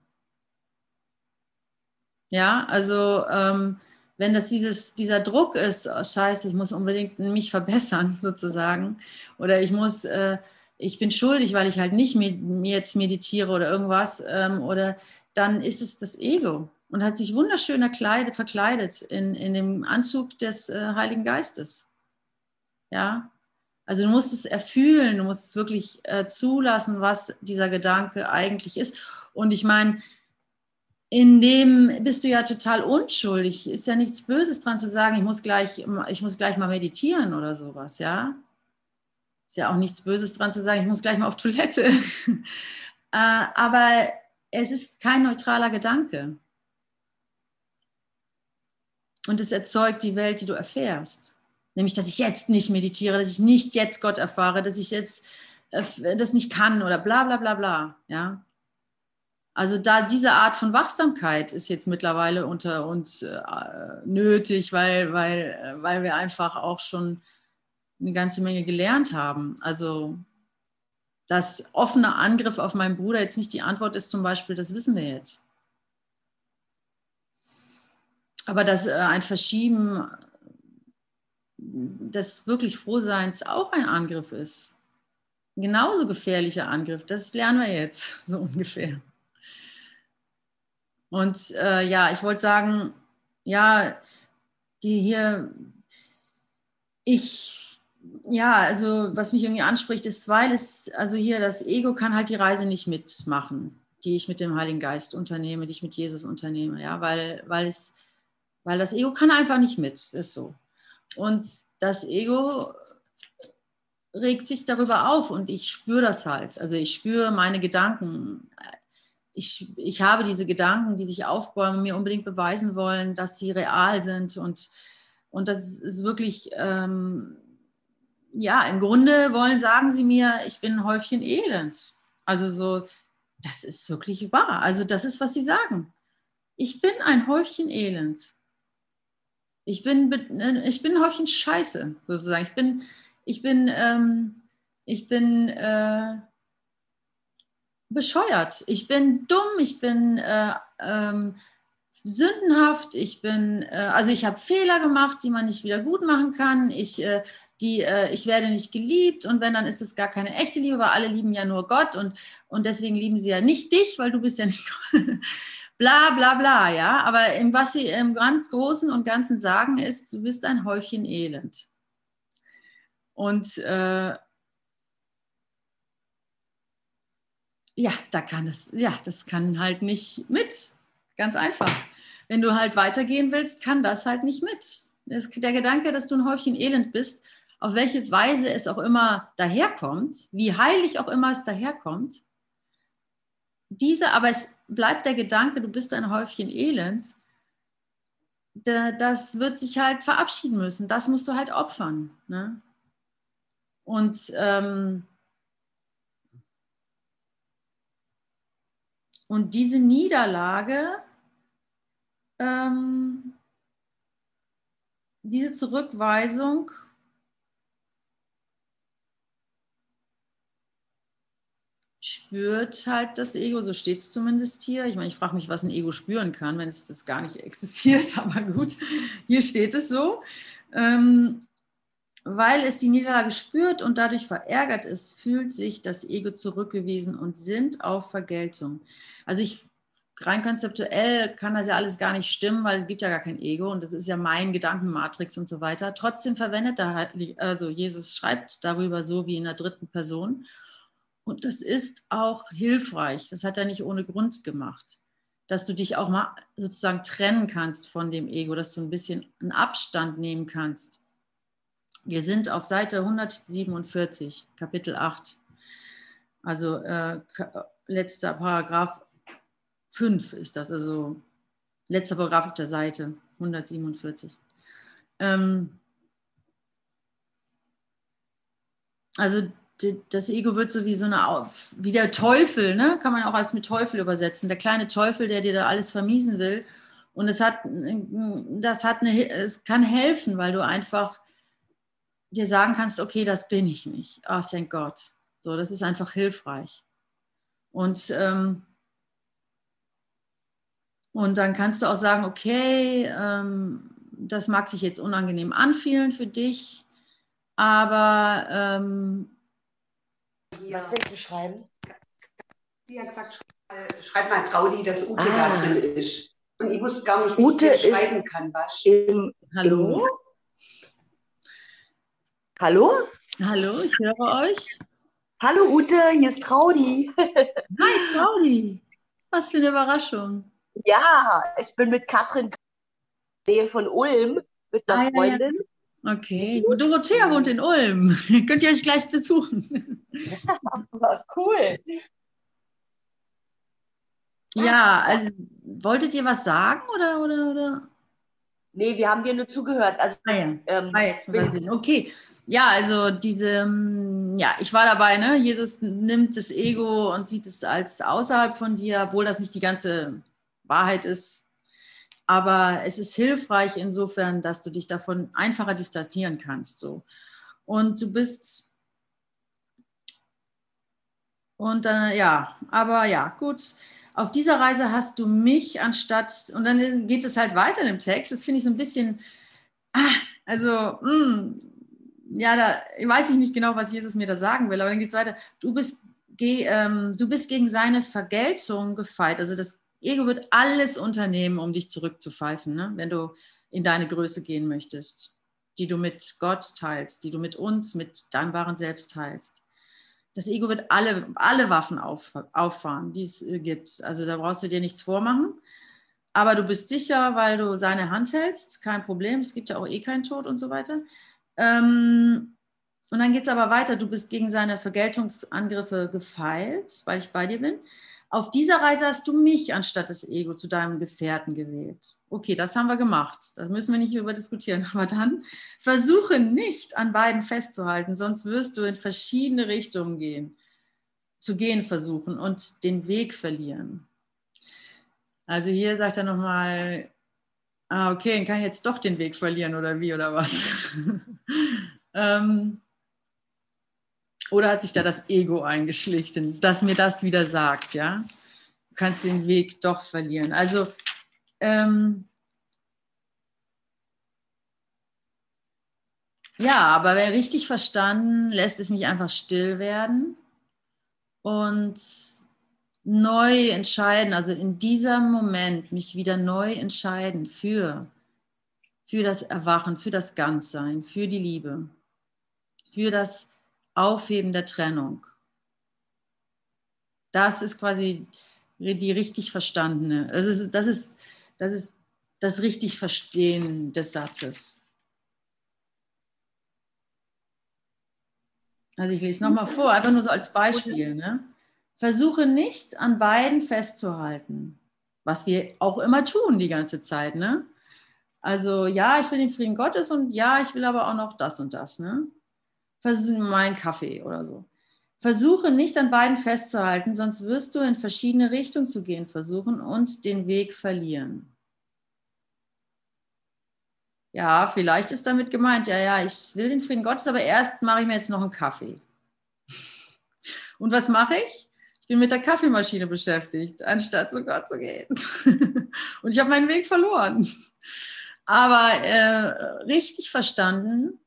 Speaker 1: Ja, also ähm, wenn das dieses, dieser Druck ist, oh, scheiße, ich muss unbedingt mich verbessern sozusagen, oder ich muss, äh, ich bin schuldig, weil ich halt nicht mit, jetzt meditiere oder irgendwas, ähm, oder dann ist es das Ego und hat sich wunderschön erkleidet, verkleidet in, in dem Anzug des äh, Heiligen Geistes. Ja, also du musst es erfühlen, du musst es wirklich äh, zulassen, was dieser Gedanke eigentlich ist. Und ich meine, in dem bist du ja total unschuldig. Ist ja nichts Böses dran zu sagen, ich muss gleich, ich muss gleich mal meditieren oder sowas, ja. Ist ja auch nichts Böses dran zu sagen, ich muss gleich mal auf Toilette. äh, aber es ist kein neutraler Gedanke. Und es erzeugt die Welt, die du erfährst. Nämlich, dass ich jetzt nicht meditiere, dass ich nicht jetzt Gott erfahre, dass ich jetzt äh, das nicht kann oder bla bla bla bla. Ja? Also da diese Art von Wachsamkeit ist jetzt mittlerweile unter uns äh, nötig, weil, weil, äh, weil wir einfach auch schon eine ganze Menge gelernt haben. Also dass offener Angriff auf meinen Bruder jetzt nicht die Antwort ist, zum Beispiel, das wissen wir jetzt aber dass äh, ein Verschieben des wirklich Frohseins auch ein Angriff ist. Ein genauso gefährlicher Angriff, das lernen wir jetzt so ungefähr. Und äh, ja, ich wollte sagen, ja, die hier, ich, ja, also was mich irgendwie anspricht, ist, weil es, also hier das Ego kann halt die Reise nicht mitmachen, die ich mit dem Heiligen Geist unternehme, die ich mit Jesus unternehme, ja, weil, weil es weil das Ego kann einfach nicht mit, ist so. Und das Ego regt sich darüber auf und ich spüre das halt. Also ich spüre meine Gedanken. Ich, ich habe diese Gedanken, die sich aufbäumen, mir unbedingt beweisen wollen, dass sie real sind. Und, und das ist wirklich, ähm, ja, im Grunde wollen, sagen sie mir, ich bin ein Häufchen Elend. Also so, das ist wirklich wahr. Also das ist, was sie sagen. Ich bin ein Häufchen Elend ich bin, äh, ich bin ein Häufchen Scheiße, sozusagen. Ich bin, ich bin, ähm, ich bin äh, bescheuert. Ich bin dumm, ich bin äh, ähm, sündenhaft, ich bin, äh, also ich habe Fehler gemacht, die man nicht wieder gut machen kann. Ich, äh, die, äh, ich werde nicht geliebt und wenn, dann ist es gar keine echte Liebe, weil alle lieben ja nur Gott und, und deswegen lieben sie ja nicht dich, weil du bist ja nicht Gott bla bla bla, ja. Aber im, was sie im ganz Großen und Ganzen sagen, ist, du bist ein Häufchen Elend. Und äh, ja, da kann es, ja, das kann halt nicht mit. Ganz einfach. Wenn du halt weitergehen willst, kann das halt nicht mit. Das, der Gedanke, dass du ein Häufchen Elend bist, auf welche Weise es auch immer daherkommt, wie heilig auch immer es daherkommt, diese, aber es bleibt der Gedanke, du bist ein Häufchen Elend, das wird sich halt verabschieden müssen. Das musst du halt opfern. Ne? Und ähm, und diese Niederlage, ähm, diese Zurückweisung spürt halt das Ego, so steht es zumindest hier. Ich meine, ich frage mich, was ein Ego spüren kann, wenn es das gar nicht existiert, aber gut, hier steht es so. Ähm, weil es die Niederlage spürt und dadurch verärgert ist, fühlt sich das Ego zurückgewiesen und sind auf Vergeltung. Also ich rein konzeptuell kann das ja alles gar nicht stimmen, weil es gibt ja gar kein Ego und das ist ja mein Gedankenmatrix und so weiter. Trotzdem verwendet er also Jesus schreibt darüber so wie in der dritten Person und das ist auch hilfreich. Das hat er nicht ohne Grund gemacht. Dass du dich auch mal sozusagen trennen kannst von dem Ego, dass du ein bisschen einen Abstand nehmen kannst. Wir sind auf Seite 147, Kapitel 8. Also äh, letzter Paragraph 5 ist das, also letzter Paragraph auf der Seite 147. Ähm, also das Ego wird so wie so eine, wie der Teufel, ne? kann man auch als mit Teufel übersetzen. Der kleine Teufel, der dir da alles vermiesen will. Und es hat, das hat eine, es kann helfen, weil du einfach dir sagen kannst, okay, das bin ich nicht. Ah, oh, thank Gott. So, das ist einfach hilfreich. Und, ähm, und dann kannst du auch sagen, okay, ähm, das mag sich jetzt unangenehm anfühlen für dich, aber ähm,
Speaker 2: was soll ich schreiben?
Speaker 3: Sie hat gesagt, schreib mal Traudi, dass Ute ah. da drin ist. Und ich wusste gar nicht, wie
Speaker 2: Ute
Speaker 3: ich schreiben kann.
Speaker 2: Was? Im, Hallo? Im, Hallo?
Speaker 1: Hallo, ich höre euch.
Speaker 2: Hallo Ute, hier ist Traudi.
Speaker 1: Hi Traudi. Was für eine Überraschung.
Speaker 2: Ja, ich bin mit Katrin Nähe von Ulm mit einer ah, Freundin. Ja,
Speaker 1: ja. Okay, Dorothea wohnt in Ulm. Könnt ihr euch gleich besuchen.
Speaker 2: cool.
Speaker 1: Ja, also wolltet ihr was sagen oder, oder, oder?
Speaker 2: Nee, wir haben dir nur zugehört. Also,
Speaker 1: ah ja, ähm, ah, jetzt mal Sinn. Okay, ja, also diese, hm, ja, ich war dabei, ne? Jesus nimmt das Ego und sieht es als außerhalb von dir, obwohl das nicht die ganze Wahrheit ist. Aber es ist hilfreich insofern, dass du dich davon einfacher distanzieren kannst. So. Und du bist und äh, ja, aber ja, gut. Auf dieser Reise hast du mich anstatt, und dann geht es halt weiter im Text. Das finde ich so ein bisschen, ah, also, mh, hm, ja, da weiß ich nicht genau, was Jesus mir da sagen will, aber dann geht es weiter. Du bist, geh, ähm, du bist gegen seine Vergeltung gefeit. Also das Ego wird alles unternehmen, um dich zurückzupfeifen, ne? wenn du in deine Größe gehen möchtest, die du mit Gott teilst, die du mit uns, mit deinem wahren Selbst teilst das Ego wird alle, alle Waffen auf, auffahren, die es äh, gibt. Also da brauchst du dir nichts vormachen. Aber du bist sicher, weil du seine Hand hältst, kein Problem. Es gibt ja auch eh keinen Tod und so weiter. Ähm, und dann geht es aber weiter. Du bist gegen seine Vergeltungsangriffe gefeilt, weil ich bei dir bin. Auf dieser Reise hast du mich anstatt das Ego zu deinem Gefährten gewählt. Okay, das haben wir gemacht. Das müssen wir nicht über diskutieren. Aber dann versuche nicht an beiden festzuhalten, sonst wirst du in verschiedene Richtungen gehen, zu gehen versuchen und den Weg verlieren. Also hier sagt er nochmal, ah, okay, dann kann ich jetzt doch den Weg verlieren oder wie oder was. ähm, oder hat sich da das Ego eingeschlichen, das mir das wieder sagt, ja? Du kannst den Weg doch verlieren. Also, ähm, ja, aber wer richtig verstanden, lässt es mich einfach still werden und neu entscheiden, also in diesem Moment mich wieder neu entscheiden für, für das Erwachen, für das Ganzsein, für die Liebe, für das Aufheben der Trennung. Das ist quasi die richtig verstandene, das ist das, ist, das, ist das richtig Verstehen des Satzes. Also ich lese nochmal vor, einfach nur so als Beispiel. Ne? Versuche nicht an beiden festzuhalten, was wir auch immer tun die ganze Zeit. Ne? Also ja, ich will den Frieden Gottes und ja, ich will aber auch noch das und das. Ne? Versuche mein Kaffee oder so. Versuche nicht an beiden festzuhalten, sonst wirst du in verschiedene Richtungen zu gehen versuchen und den Weg verlieren. Ja, vielleicht ist damit gemeint, ja, ja, ich will den Frieden Gottes, aber erst mache ich mir jetzt noch einen Kaffee. Und was mache ich? Ich bin mit der Kaffeemaschine beschäftigt, anstatt zu Gott zu gehen. Und ich habe meinen Weg verloren. Aber äh, richtig verstanden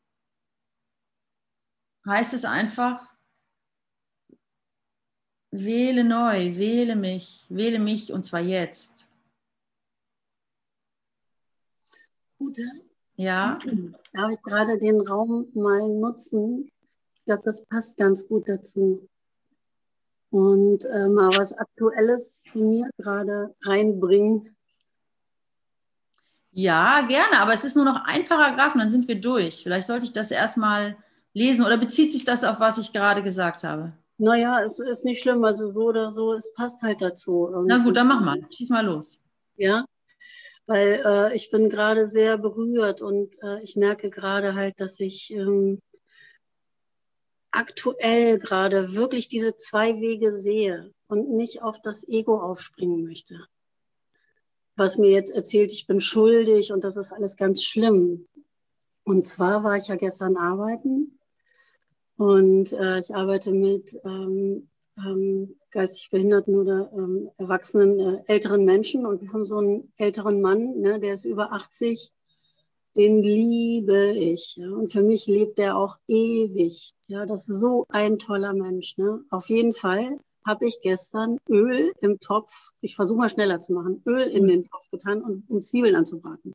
Speaker 1: heißt es einfach, wähle neu, wähle mich, wähle mich und zwar jetzt.
Speaker 4: Gute.
Speaker 1: Ja.
Speaker 4: Darf ich gerade den Raum mal nutzen? Ich glaube, das passt ganz gut dazu. Und äh, mal was Aktuelles von mir gerade reinbringen.
Speaker 1: Ja, gerne, aber es ist nur noch ein Paragraph und dann sind wir durch. Vielleicht sollte ich das erstmal lesen oder bezieht sich das auf, was ich gerade gesagt habe?
Speaker 4: Naja, es ist nicht schlimm, also so oder so, es passt halt dazu. Irgendwie.
Speaker 1: Na gut, dann mach mal, schieß mal los.
Speaker 4: Ja, weil äh, ich bin gerade sehr berührt und äh, ich merke gerade halt, dass ich ähm, aktuell gerade wirklich diese zwei Wege sehe und nicht auf das Ego aufspringen möchte. Was mir jetzt erzählt, ich bin schuldig und das ist alles ganz schlimm. Und zwar war ich ja gestern arbeiten und äh, ich arbeite mit ähm, ähm, geistig Behinderten oder ähm, erwachsenen äh, älteren Menschen und wir haben so einen älteren Mann, ne, der ist über 80, den liebe ich. Ja, und für mich lebt er auch ewig. Ja, das ist so ein toller Mensch. Ne? Auf jeden Fall habe ich gestern Öl im Topf, ich versuche mal schneller zu machen, Öl in mhm. den Topf getan, um, um Zwiebeln anzubraten.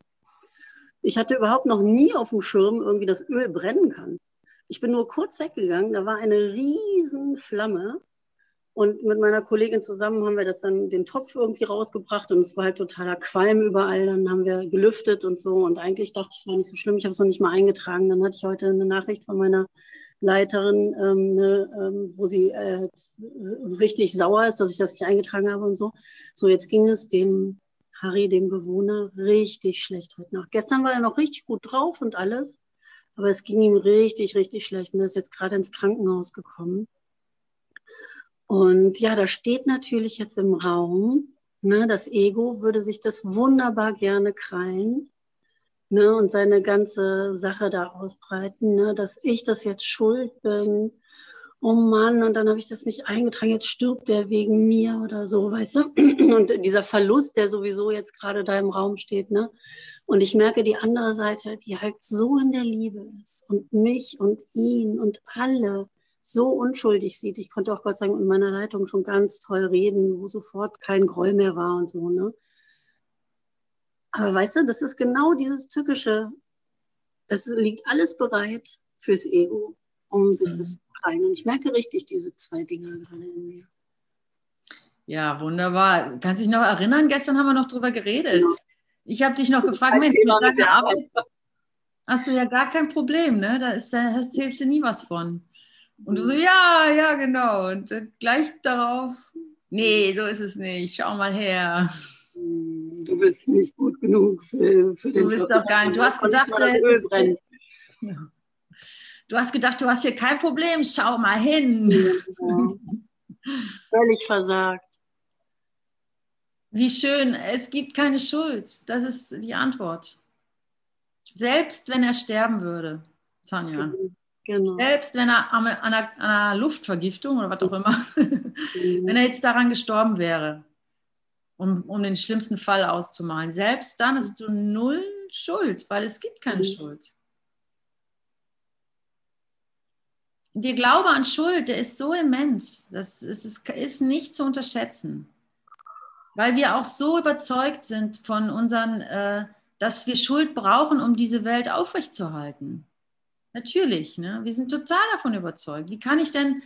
Speaker 4: Ich hatte überhaupt noch nie auf dem Schirm irgendwie, dass Öl brennen kann. Ich bin nur kurz weggegangen, da war eine riesen Flamme und mit meiner Kollegin zusammen haben wir das dann den Topf irgendwie rausgebracht und es war halt totaler Qualm überall. Dann haben wir gelüftet und so und eigentlich dachte ich, es war nicht so schlimm. Ich habe es noch nicht mal eingetragen. Dann hatte ich heute eine Nachricht von meiner Leiterin, ähm, ne, ähm, wo sie äh, richtig sauer ist, dass ich das nicht eingetragen habe und so. So, jetzt ging es dem Harry, dem Bewohner, richtig schlecht heute Nacht. Gestern war er noch richtig gut drauf und alles. Aber es ging ihm richtig, richtig schlecht. Und er ist jetzt gerade ins Krankenhaus gekommen. Und ja, da steht natürlich jetzt im Raum, ne, das Ego würde sich das wunderbar gerne krallen ne, und seine ganze Sache da ausbreiten, ne, dass ich das jetzt schuld bin. Oh Mann, und dann habe ich das nicht eingetragen, jetzt stirbt der wegen mir oder so, weißt du? Und dieser Verlust, der sowieso jetzt gerade da im Raum steht, ne? Und ich merke die andere Seite, die halt so in der Liebe ist und mich und ihn und alle so unschuldig sieht. Ich konnte auch Gott sagen in meiner Leitung schon ganz toll reden, wo sofort kein Groll mehr war und so. Ne? Aber weißt du, das ist genau dieses Tückische. Es liegt alles bereit fürs Ego, um sich mhm. das teilen. Und ich merke richtig diese zwei Dinge gerade in mir.
Speaker 1: Ja, wunderbar. Kannst du dich noch erinnern? Gestern haben wir noch drüber geredet. Ja. Ich habe dich noch gefragt, Mensch, mit deiner Arbeit hast du ja gar kein Problem, ne? Da, ist, da erzählst du nie was von. Und du so, ja, ja, genau. Und gleich darauf, nee, so ist es nicht, schau mal her.
Speaker 4: Hm, du bist nicht gut genug für, für den
Speaker 1: Du bist doch gar nicht. Du hast gedacht, du, hättest, ja. Du hast gedacht, du hast hier kein Problem, schau mal hin. Ja,
Speaker 4: Völlig versagt.
Speaker 1: Wie schön, es gibt keine Schuld. Das ist die Antwort. Selbst wenn er sterben würde, Tanja. Mhm. Genau. Selbst wenn er an einer, an einer, Luftvergiftung oder was auch immer, mhm. wenn er jetzt daran gestorben wäre, um, um den schlimmsten Fall auszumalen, selbst dann hast du null Schuld, weil es gibt keine mhm. Schuld. Der Glaube an Schuld, der ist so immens, das ist, ist nicht zu unterschätzen, weil wir auch so überzeugt sind von unseren, äh, dass wir Schuld brauchen, um diese Welt aufrechtzuerhalten. Natürlich, ne? wir sind total davon überzeugt. Wie kann ich denn,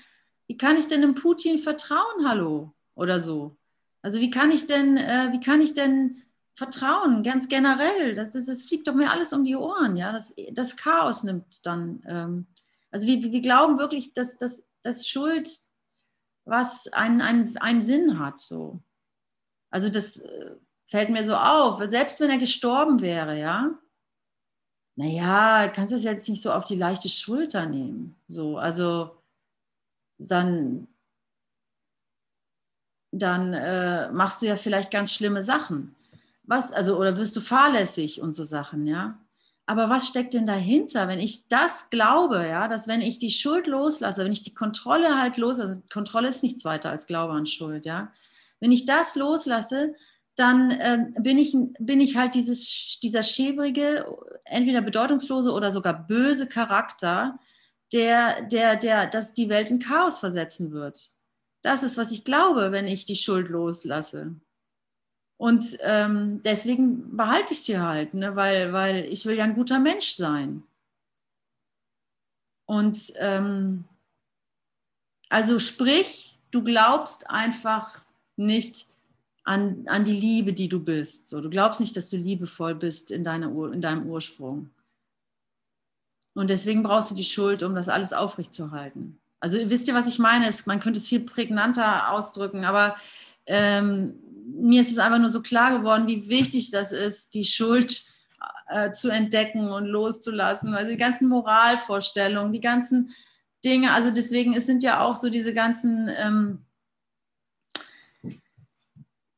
Speaker 1: wie kann ich denn dem Putin vertrauen, hallo? Oder so. Also wie kann ich denn, äh, wie kann ich denn vertrauen, ganz generell? Das, das, das, fliegt doch mir alles um die Ohren, ja. Das, das Chaos nimmt dann. Ähm, also wir, wir glauben wirklich, dass das Schuld was einen, einen, einen Sinn hat. So. Also das äh, fällt mir so auf. Selbst wenn er gestorben wäre, ja, naja, kannst du es jetzt nicht so auf die leichte Schulter nehmen. So, also dann, dann äh, machst du ja vielleicht ganz schlimme Sachen. Was, also, oder wirst du fahrlässig und so Sachen, ja. Aber was steckt denn dahinter, wenn ich das glaube, ja, dass wenn ich die Schuld loslasse, wenn ich die Kontrolle halt loslasse, Kontrolle ist nichts weiter als Glaube an Schuld, ja. Wenn ich das loslasse, dann ähm, bin, ich, bin ich halt dieses, dieser schäbrige, entweder bedeutungslose oder sogar böse Charakter, der, der, der, dass die Welt in Chaos versetzen wird. Das ist, was ich glaube, wenn ich die Schuld loslasse. Und ähm, deswegen behalte ich sie halt, ne? weil, weil ich will ja ein guter Mensch sein. Und ähm, also sprich, du glaubst einfach nicht an, an die Liebe, die du bist. So, du glaubst nicht, dass du liebevoll bist in, deiner, in deinem Ursprung. Und deswegen brauchst du die Schuld, um das alles aufrechtzuerhalten. Also wisst ihr, was ich meine? man könnte es viel prägnanter ausdrücken, aber ähm, mir ist es einfach nur so klar geworden, wie wichtig das ist, die Schuld äh, zu entdecken und loszulassen. Also die ganzen Moralvorstellungen, die ganzen Dinge, also deswegen es sind ja auch so diese ganzen ähm,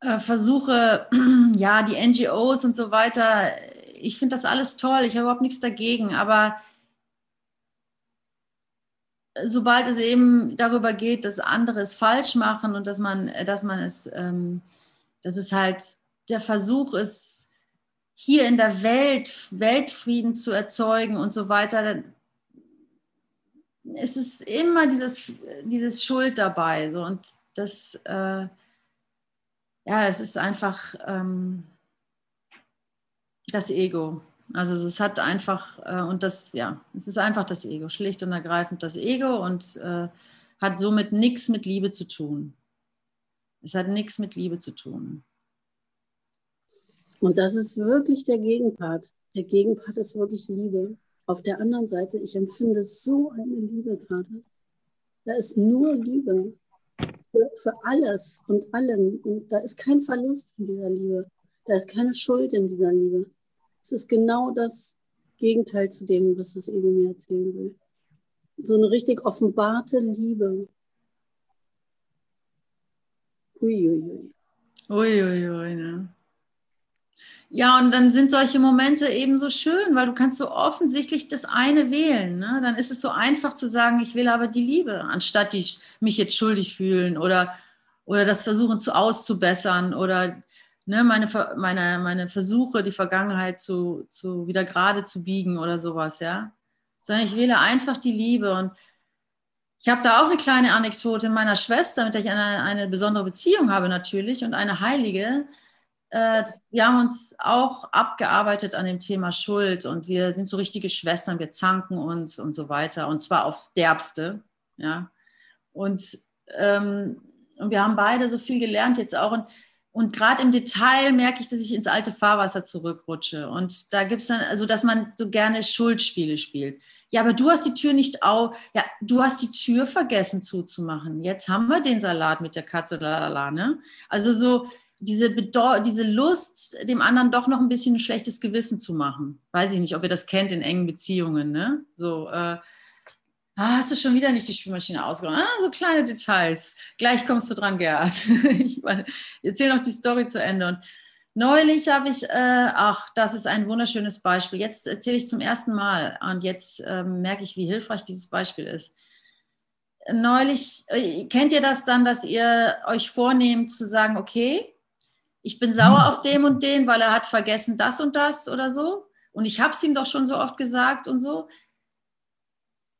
Speaker 1: äh, Versuche, ja, die NGOs und so weiter. Ich finde das alles toll, ich habe überhaupt nichts dagegen, aber sobald es eben darüber geht, dass andere es falsch machen und dass man, dass man es, ähm, dass es halt der Versuch ist, hier in der Welt Weltfrieden zu erzeugen und so weiter, dann ist es immer dieses, dieses Schuld dabei. So, und das, äh, ja, es ist einfach ähm, das Ego. Also es hat einfach, äh, und das, ja, es ist einfach das Ego, schlicht und ergreifend das Ego und äh, hat somit nichts mit Liebe zu tun. Es hat nichts mit Liebe zu tun.
Speaker 4: Und das ist wirklich der Gegenpart. Der Gegenpart ist wirklich Liebe. Auf der anderen Seite, ich empfinde so eine Liebe gerade. Da ist nur Liebe für, für alles und allen. Und da ist kein Verlust in dieser Liebe. Da ist keine Schuld in dieser Liebe. Es ist genau das Gegenteil zu dem, was das Ego mir erzählen will. So eine richtig offenbarte Liebe.
Speaker 1: Uiuiui. Uiuiui, ui, ne? Ja, und dann sind solche Momente eben so schön, weil du kannst so offensichtlich das eine wählen. Ne? Dann ist es so einfach zu sagen, ich will aber die Liebe, anstatt ich mich jetzt schuldig fühlen oder, oder das versuchen zu auszubessern oder ne, meine, meine, meine Versuche, die Vergangenheit zu, zu wieder gerade zu biegen oder sowas, ja. Sondern ich wähle einfach die Liebe. Und ich habe da auch eine kleine Anekdote meiner Schwester, mit der ich eine, eine besondere Beziehung habe natürlich und eine Heilige. Äh, wir haben uns auch abgearbeitet an dem Thema Schuld und wir sind so richtige Schwestern, wir zanken uns und so weiter und zwar aufs Derbste, ja. Und, ähm, und wir haben beide so viel gelernt jetzt auch und und gerade im Detail merke ich, dass ich ins alte Fahrwasser zurückrutsche. Und da gibt es dann, also dass man so gerne Schuldspiele spielt. Ja, aber du hast die Tür nicht auf. Ja, du hast die Tür vergessen zuzumachen. Jetzt haben wir den Salat mit der Katze, lalala, ne? Also so diese, diese Lust, dem anderen doch noch ein bisschen ein schlechtes Gewissen zu machen. Weiß ich nicht, ob ihr das kennt in engen Beziehungen, ne? So, äh, ah, hast du schon wieder nicht die Spülmaschine ausgeräumt? Ah, so kleine Details. Gleich kommst du dran, Gerhard. ich erzähle noch die Story zu Ende. Und neulich habe ich, äh, ach, das ist ein wunderschönes Beispiel. Jetzt erzähle ich zum ersten Mal und jetzt äh, merke ich, wie hilfreich dieses Beispiel ist. Neulich, äh, kennt ihr das dann, dass ihr euch vornehmt zu sagen, okay, ich bin sauer auf dem und den, weil er hat vergessen das und das oder so. Und ich habe es ihm doch schon so oft gesagt und so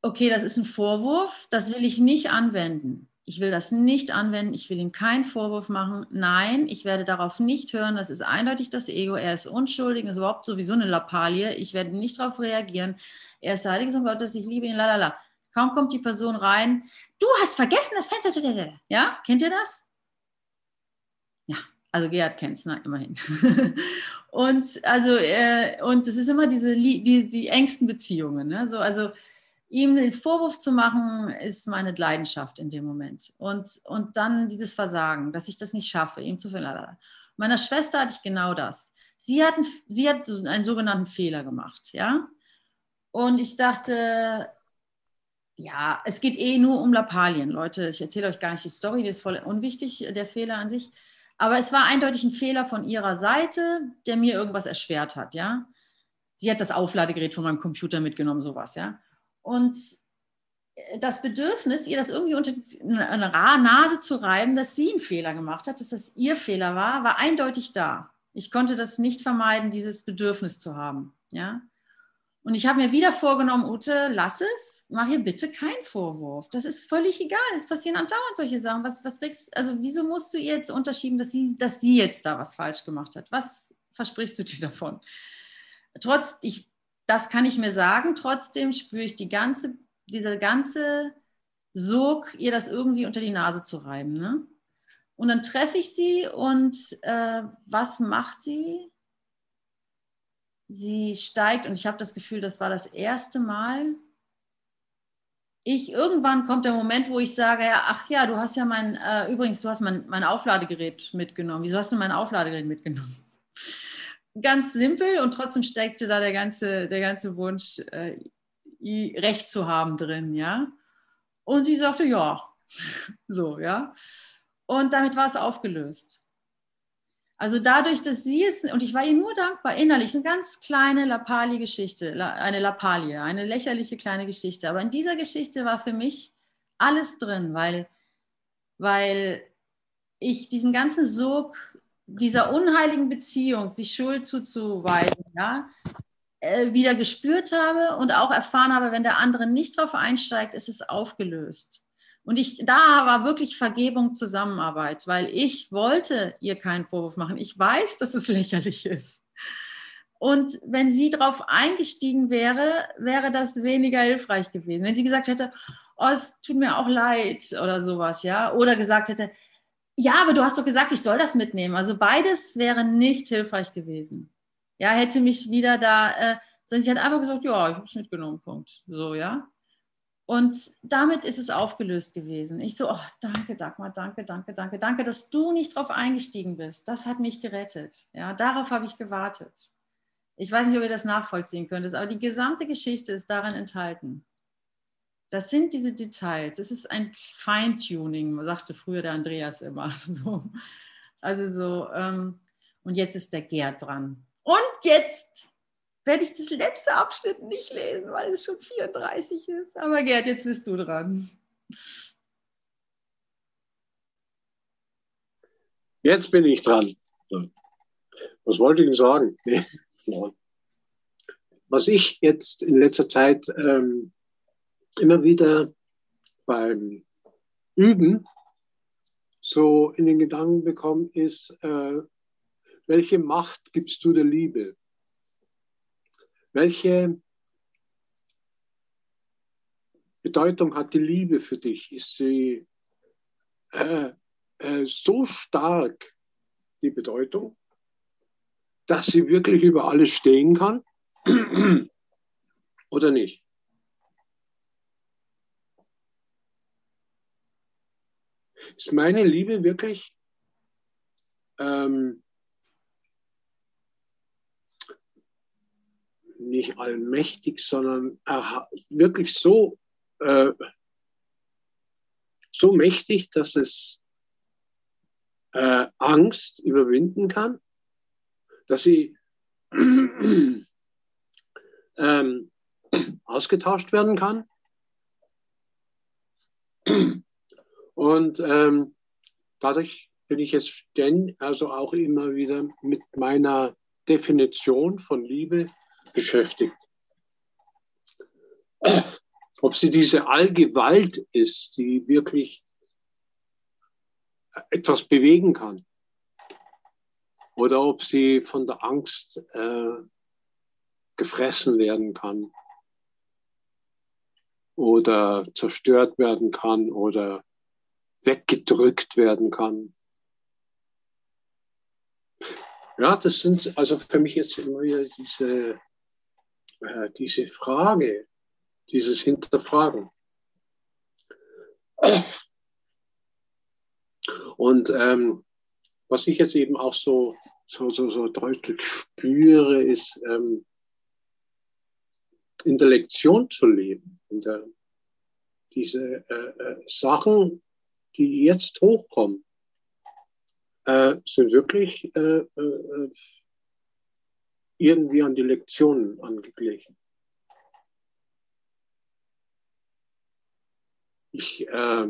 Speaker 1: okay, das ist ein Vorwurf, das will ich nicht anwenden. Ich will das nicht anwenden, ich will ihm keinen Vorwurf machen. Nein, ich werde darauf nicht hören, das ist eindeutig das Ego, er ist unschuldig, ist überhaupt sowieso eine Lappalie, ich werde nicht darauf reagieren. Er ist der Heilige Sohn Gottes, ich liebe ihn, lalala. Kaum kommt die Person rein, du hast vergessen, das Fenster zu... Ja, kennt ihr das? Ja, also Gerhard kennt es, immerhin. und also, äh, und es ist immer diese, die, die engsten Beziehungen. Ne? So, also ihm den Vorwurf zu machen, ist meine Leidenschaft in dem Moment. Und, und dann dieses Versagen, dass ich das nicht schaffe, ihm zu finden. Meiner Schwester hatte ich genau das. Sie hat, einen, sie hat einen sogenannten Fehler gemacht, ja. Und ich dachte, ja, es geht eh nur um Lappalien, Leute. Ich erzähle euch gar nicht die Story, die ist voll unwichtig, der Fehler an sich. Aber es war eindeutig ein Fehler von ihrer Seite, der mir irgendwas erschwert hat, ja. Sie hat das Aufladegerät von meinem Computer mitgenommen, sowas, ja. Und äh, das Bedürfnis, ihr das irgendwie unter die Nase zu reiben, dass sie einen Fehler gemacht hat, dass das ihr Fehler war, war eindeutig da. Ich konnte das nicht vermeiden, dieses Bedürfnis zu haben. Ja? Und ich habe mir wieder vorgenommen, Ute, lass es, mach ihr bitte keinen Vorwurf. Das ist völlig egal. Es passieren andauernd solche Sachen. Was, was regst, also wieso musst du ihr jetzt unterschieben, dass sie, dass sie jetzt da was falsch gemacht hat? Was versprichst du dir davon? Trotz, ich das kann ich mir sagen. Trotzdem spüre ich die ganze, dieser ganze Sog, ihr das irgendwie unter die Nase zu reiben. Ne? Und dann treffe ich sie und äh, was macht sie? Sie steigt und ich habe das Gefühl, das war das erste Mal. Ich irgendwann kommt der Moment, wo ich sage, ja, ach ja, du hast ja mein, äh, übrigens, du hast mein, mein Aufladegerät mitgenommen. Wieso hast du mein Aufladegerät mitgenommen? Ganz simpel und trotzdem steckte da der ganze, der ganze Wunsch, äh, Recht zu haben drin, ja. Und sie sagte, ja, so, ja. Und damit war es aufgelöst. Also dadurch, dass sie es, und ich war ihr nur dankbar, innerlich, eine ganz kleine Lappalie-Geschichte, eine Lappalie, eine lächerliche kleine Geschichte. Aber in dieser Geschichte war für mich alles drin, weil, weil ich diesen ganzen Sog dieser unheiligen Beziehung, sich Schuld zuzuweisen, ja, äh, wieder gespürt habe und auch erfahren habe, wenn der andere nicht drauf einsteigt, ist es aufgelöst. Und ich, da war wirklich Vergebung, Zusammenarbeit, weil ich wollte ihr keinen Vorwurf machen. Ich weiß, dass es lächerlich ist. Und wenn sie darauf eingestiegen wäre, wäre das weniger hilfreich gewesen. Wenn sie gesagt hätte, oh, es tut mir auch leid oder sowas, ja, oder gesagt hätte, ja, aber du hast doch gesagt, ich soll das mitnehmen. Also beides wäre nicht hilfreich gewesen. Ja, hätte mich wieder da, äh, sondern sie hat einfach gesagt, ja, ich habe es mitgenommen, Punkt. So, ja. Und damit ist es aufgelöst gewesen. Ich so, oh, danke, Dagmar, danke, danke, danke, danke, dass du nicht drauf eingestiegen bist. Das hat mich gerettet. Ja, darauf habe ich gewartet. Ich weiß nicht, ob ihr das nachvollziehen könnt, aber die gesamte Geschichte ist darin enthalten. Das sind diese Details. Es ist ein Feintuning, sagte früher der Andreas immer. So. Also so, ähm, und jetzt ist der Gerd dran. Und jetzt werde ich das letzte Abschnitt nicht lesen, weil es schon 34 ist. Aber Gerd, jetzt bist du dran.
Speaker 5: Jetzt bin ich dran. Was wollte ich denn sagen? Was ich jetzt in letzter Zeit ähm, immer wieder beim Üben so in den Gedanken bekomme, ist, äh, welche Macht gibst du der Liebe? Welche Bedeutung hat die Liebe für dich? Ist sie äh, äh, so stark, die Bedeutung, dass sie wirklich über alles stehen kann? Oder nicht? Ist meine Liebe wirklich ähm, nicht allmächtig, sondern wirklich so, äh, so mächtig, dass es äh, Angst überwinden kann, dass sie ähm, ausgetauscht werden kann. Und ähm, dadurch bin ich jetzt ständig, also auch immer wieder mit meiner Definition von Liebe beschäftigt. Ob sie diese Allgewalt ist, die wirklich etwas bewegen kann. Oder ob sie von der Angst äh, gefressen werden kann. Oder zerstört werden kann oder weggedrückt werden kann. Ja, das sind also für mich jetzt immer wieder diese äh, diese Frage, dieses Hinterfragen. Und ähm, was ich jetzt eben auch so, so, so, so deutlich spüre, ist ähm, in der Lektion zu leben, in der, diese äh, äh, Sachen, die jetzt hochkommen, äh, sind wirklich äh, äh, irgendwie an die Lektionen angeglichen. Ich äh,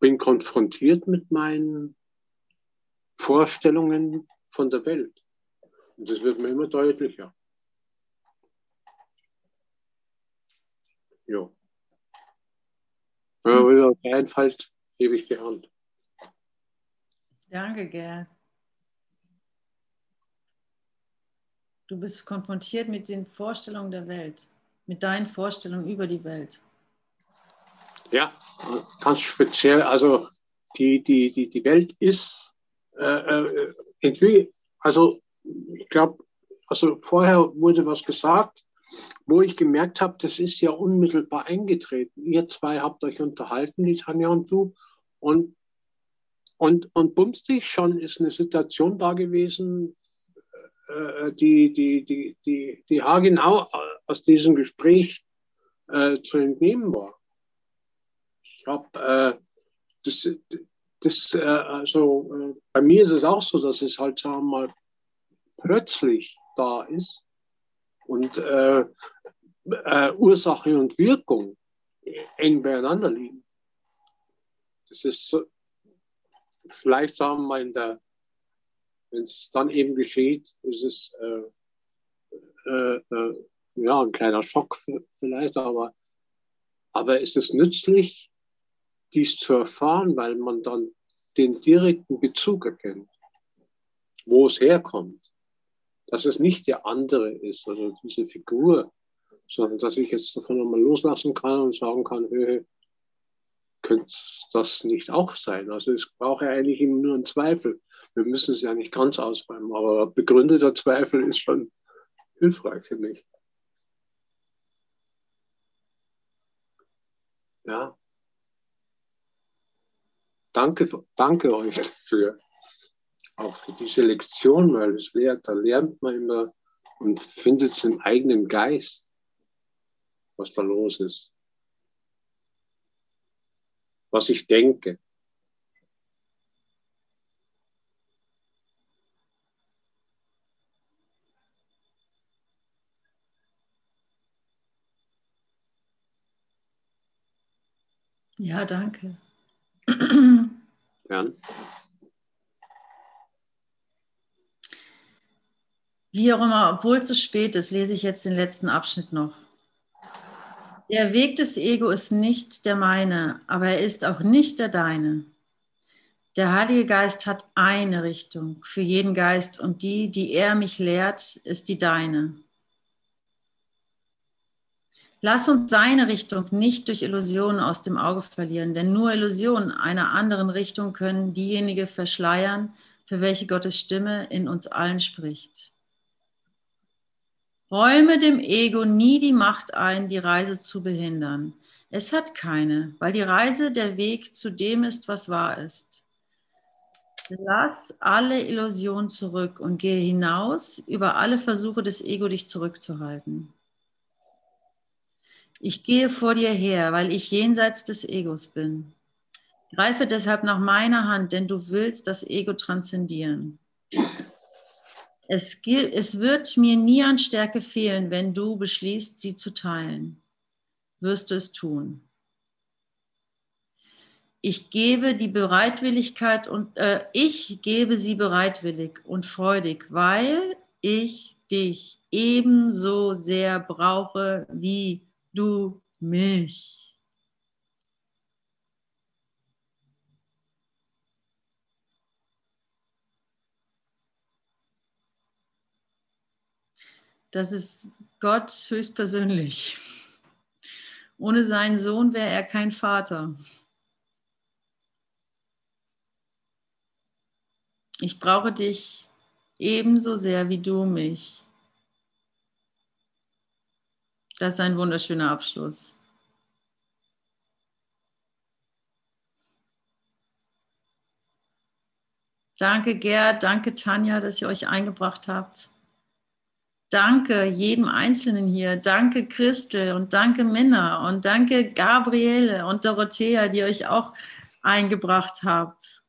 Speaker 5: bin konfrontiert mit meinen Vorstellungen von der Welt. Und das wird mir immer deutlicher. Ja. Wenn mir einfällt, gebe ich die Hand.
Speaker 1: Danke, Gerd. Du bist konfrontiert mit den Vorstellungen der Welt, mit deinen Vorstellungen über die Welt.
Speaker 5: Ja, ganz speziell. Also die, die, die, die Welt ist äh, äh, entwickelt. Also ich glaube, also vorher wurde was gesagt, wo ich gemerkt habe, das ist ja unmittelbar eingetreten. Ihr zwei habt euch unterhalten, die Tanja und du, und, und, und bumstig schon ist eine Situation da gewesen, äh, die, die, die, die, die haargenau aus diesem Gespräch äh, zu entnehmen war. Ich habe äh, das, das äh, also äh, bei mir ist es auch so, dass es halt sagen wir mal plötzlich da ist und äh, äh, Ursache und Wirkung eng beieinander liegen. Das ist so, vielleicht sagen wir mal in der, wenn es dann eben geschieht, ist es äh, äh, äh ja ein kleiner Schock vielleicht, aber, aber ist es nützlich, dies zu erfahren, weil man dann den direkten Bezug erkennt, wo es herkommt dass es nicht der andere ist oder diese Figur, sondern dass ich jetzt davon einmal loslassen kann und sagen kann, hey, könnte das nicht auch sein? Also es braucht ja eigentlich immer nur einen Zweifel. Wir müssen es ja nicht ganz ausräumen, aber begründeter Zweifel ist schon hilfreich für mich. Ja. Danke, danke euch dafür auch für diese Lektion, weil es lehrt, da lernt man immer und findet im eigenen Geist, was da los ist, was ich denke.
Speaker 1: Ja, danke.
Speaker 5: Gern.
Speaker 1: Wie auch immer, obwohl es so spät ist, lese ich jetzt den letzten Abschnitt noch. Der Weg des Ego ist nicht der meine, aber er ist auch nicht der deine. Der Heilige Geist hat eine Richtung für jeden Geist und die, die er mich lehrt, ist die deine. Lass uns seine Richtung nicht durch Illusionen aus dem Auge verlieren, denn nur Illusionen einer anderen Richtung können diejenige verschleiern, für welche Gottes Stimme in uns allen spricht. Räume dem Ego nie die Macht ein, die Reise zu behindern. Es hat keine, weil die Reise der Weg zu dem ist, was wahr ist. Lass alle Illusionen zurück und gehe hinaus über alle Versuche des Ego, dich zurückzuhalten. Ich gehe vor dir her, weil ich jenseits des Egos bin. Greife deshalb nach meiner Hand, denn du willst das Ego transzendieren. Es, es wird mir nie an Stärke fehlen, wenn du beschließt, sie zu teilen. Wirst du es tun. Ich gebe die Bereitwilligkeit und äh, ich gebe sie bereitwillig und freudig, weil ich dich ebenso sehr brauche wie du mich. Das ist Gott höchstpersönlich. Ohne seinen Sohn wäre er kein Vater. Ich brauche dich ebenso sehr wie du mich. Das ist ein wunderschöner Abschluss. Danke Gerd, danke Tanja, dass ihr euch eingebracht habt. Danke jedem Einzelnen hier. Danke Christel und danke Minna und danke Gabriele und Dorothea, die euch auch eingebracht habt.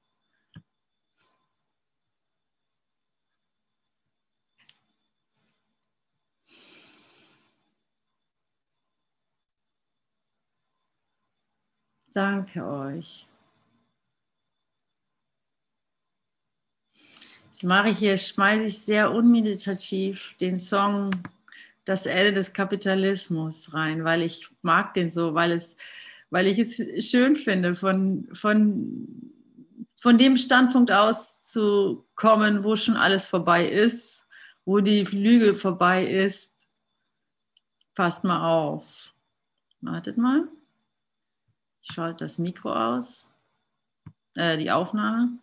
Speaker 1: Danke euch. Das mache ich hier, schmeiße ich sehr unmeditativ den Song Das Ende des Kapitalismus rein, weil ich mag den so, weil, es, weil ich es schön finde, von, von, von dem Standpunkt aus zu kommen, wo schon alles vorbei ist, wo die Lüge vorbei ist. Passt mal auf. Wartet mal. Ich schalte das Mikro aus. äh, die Aufnahme.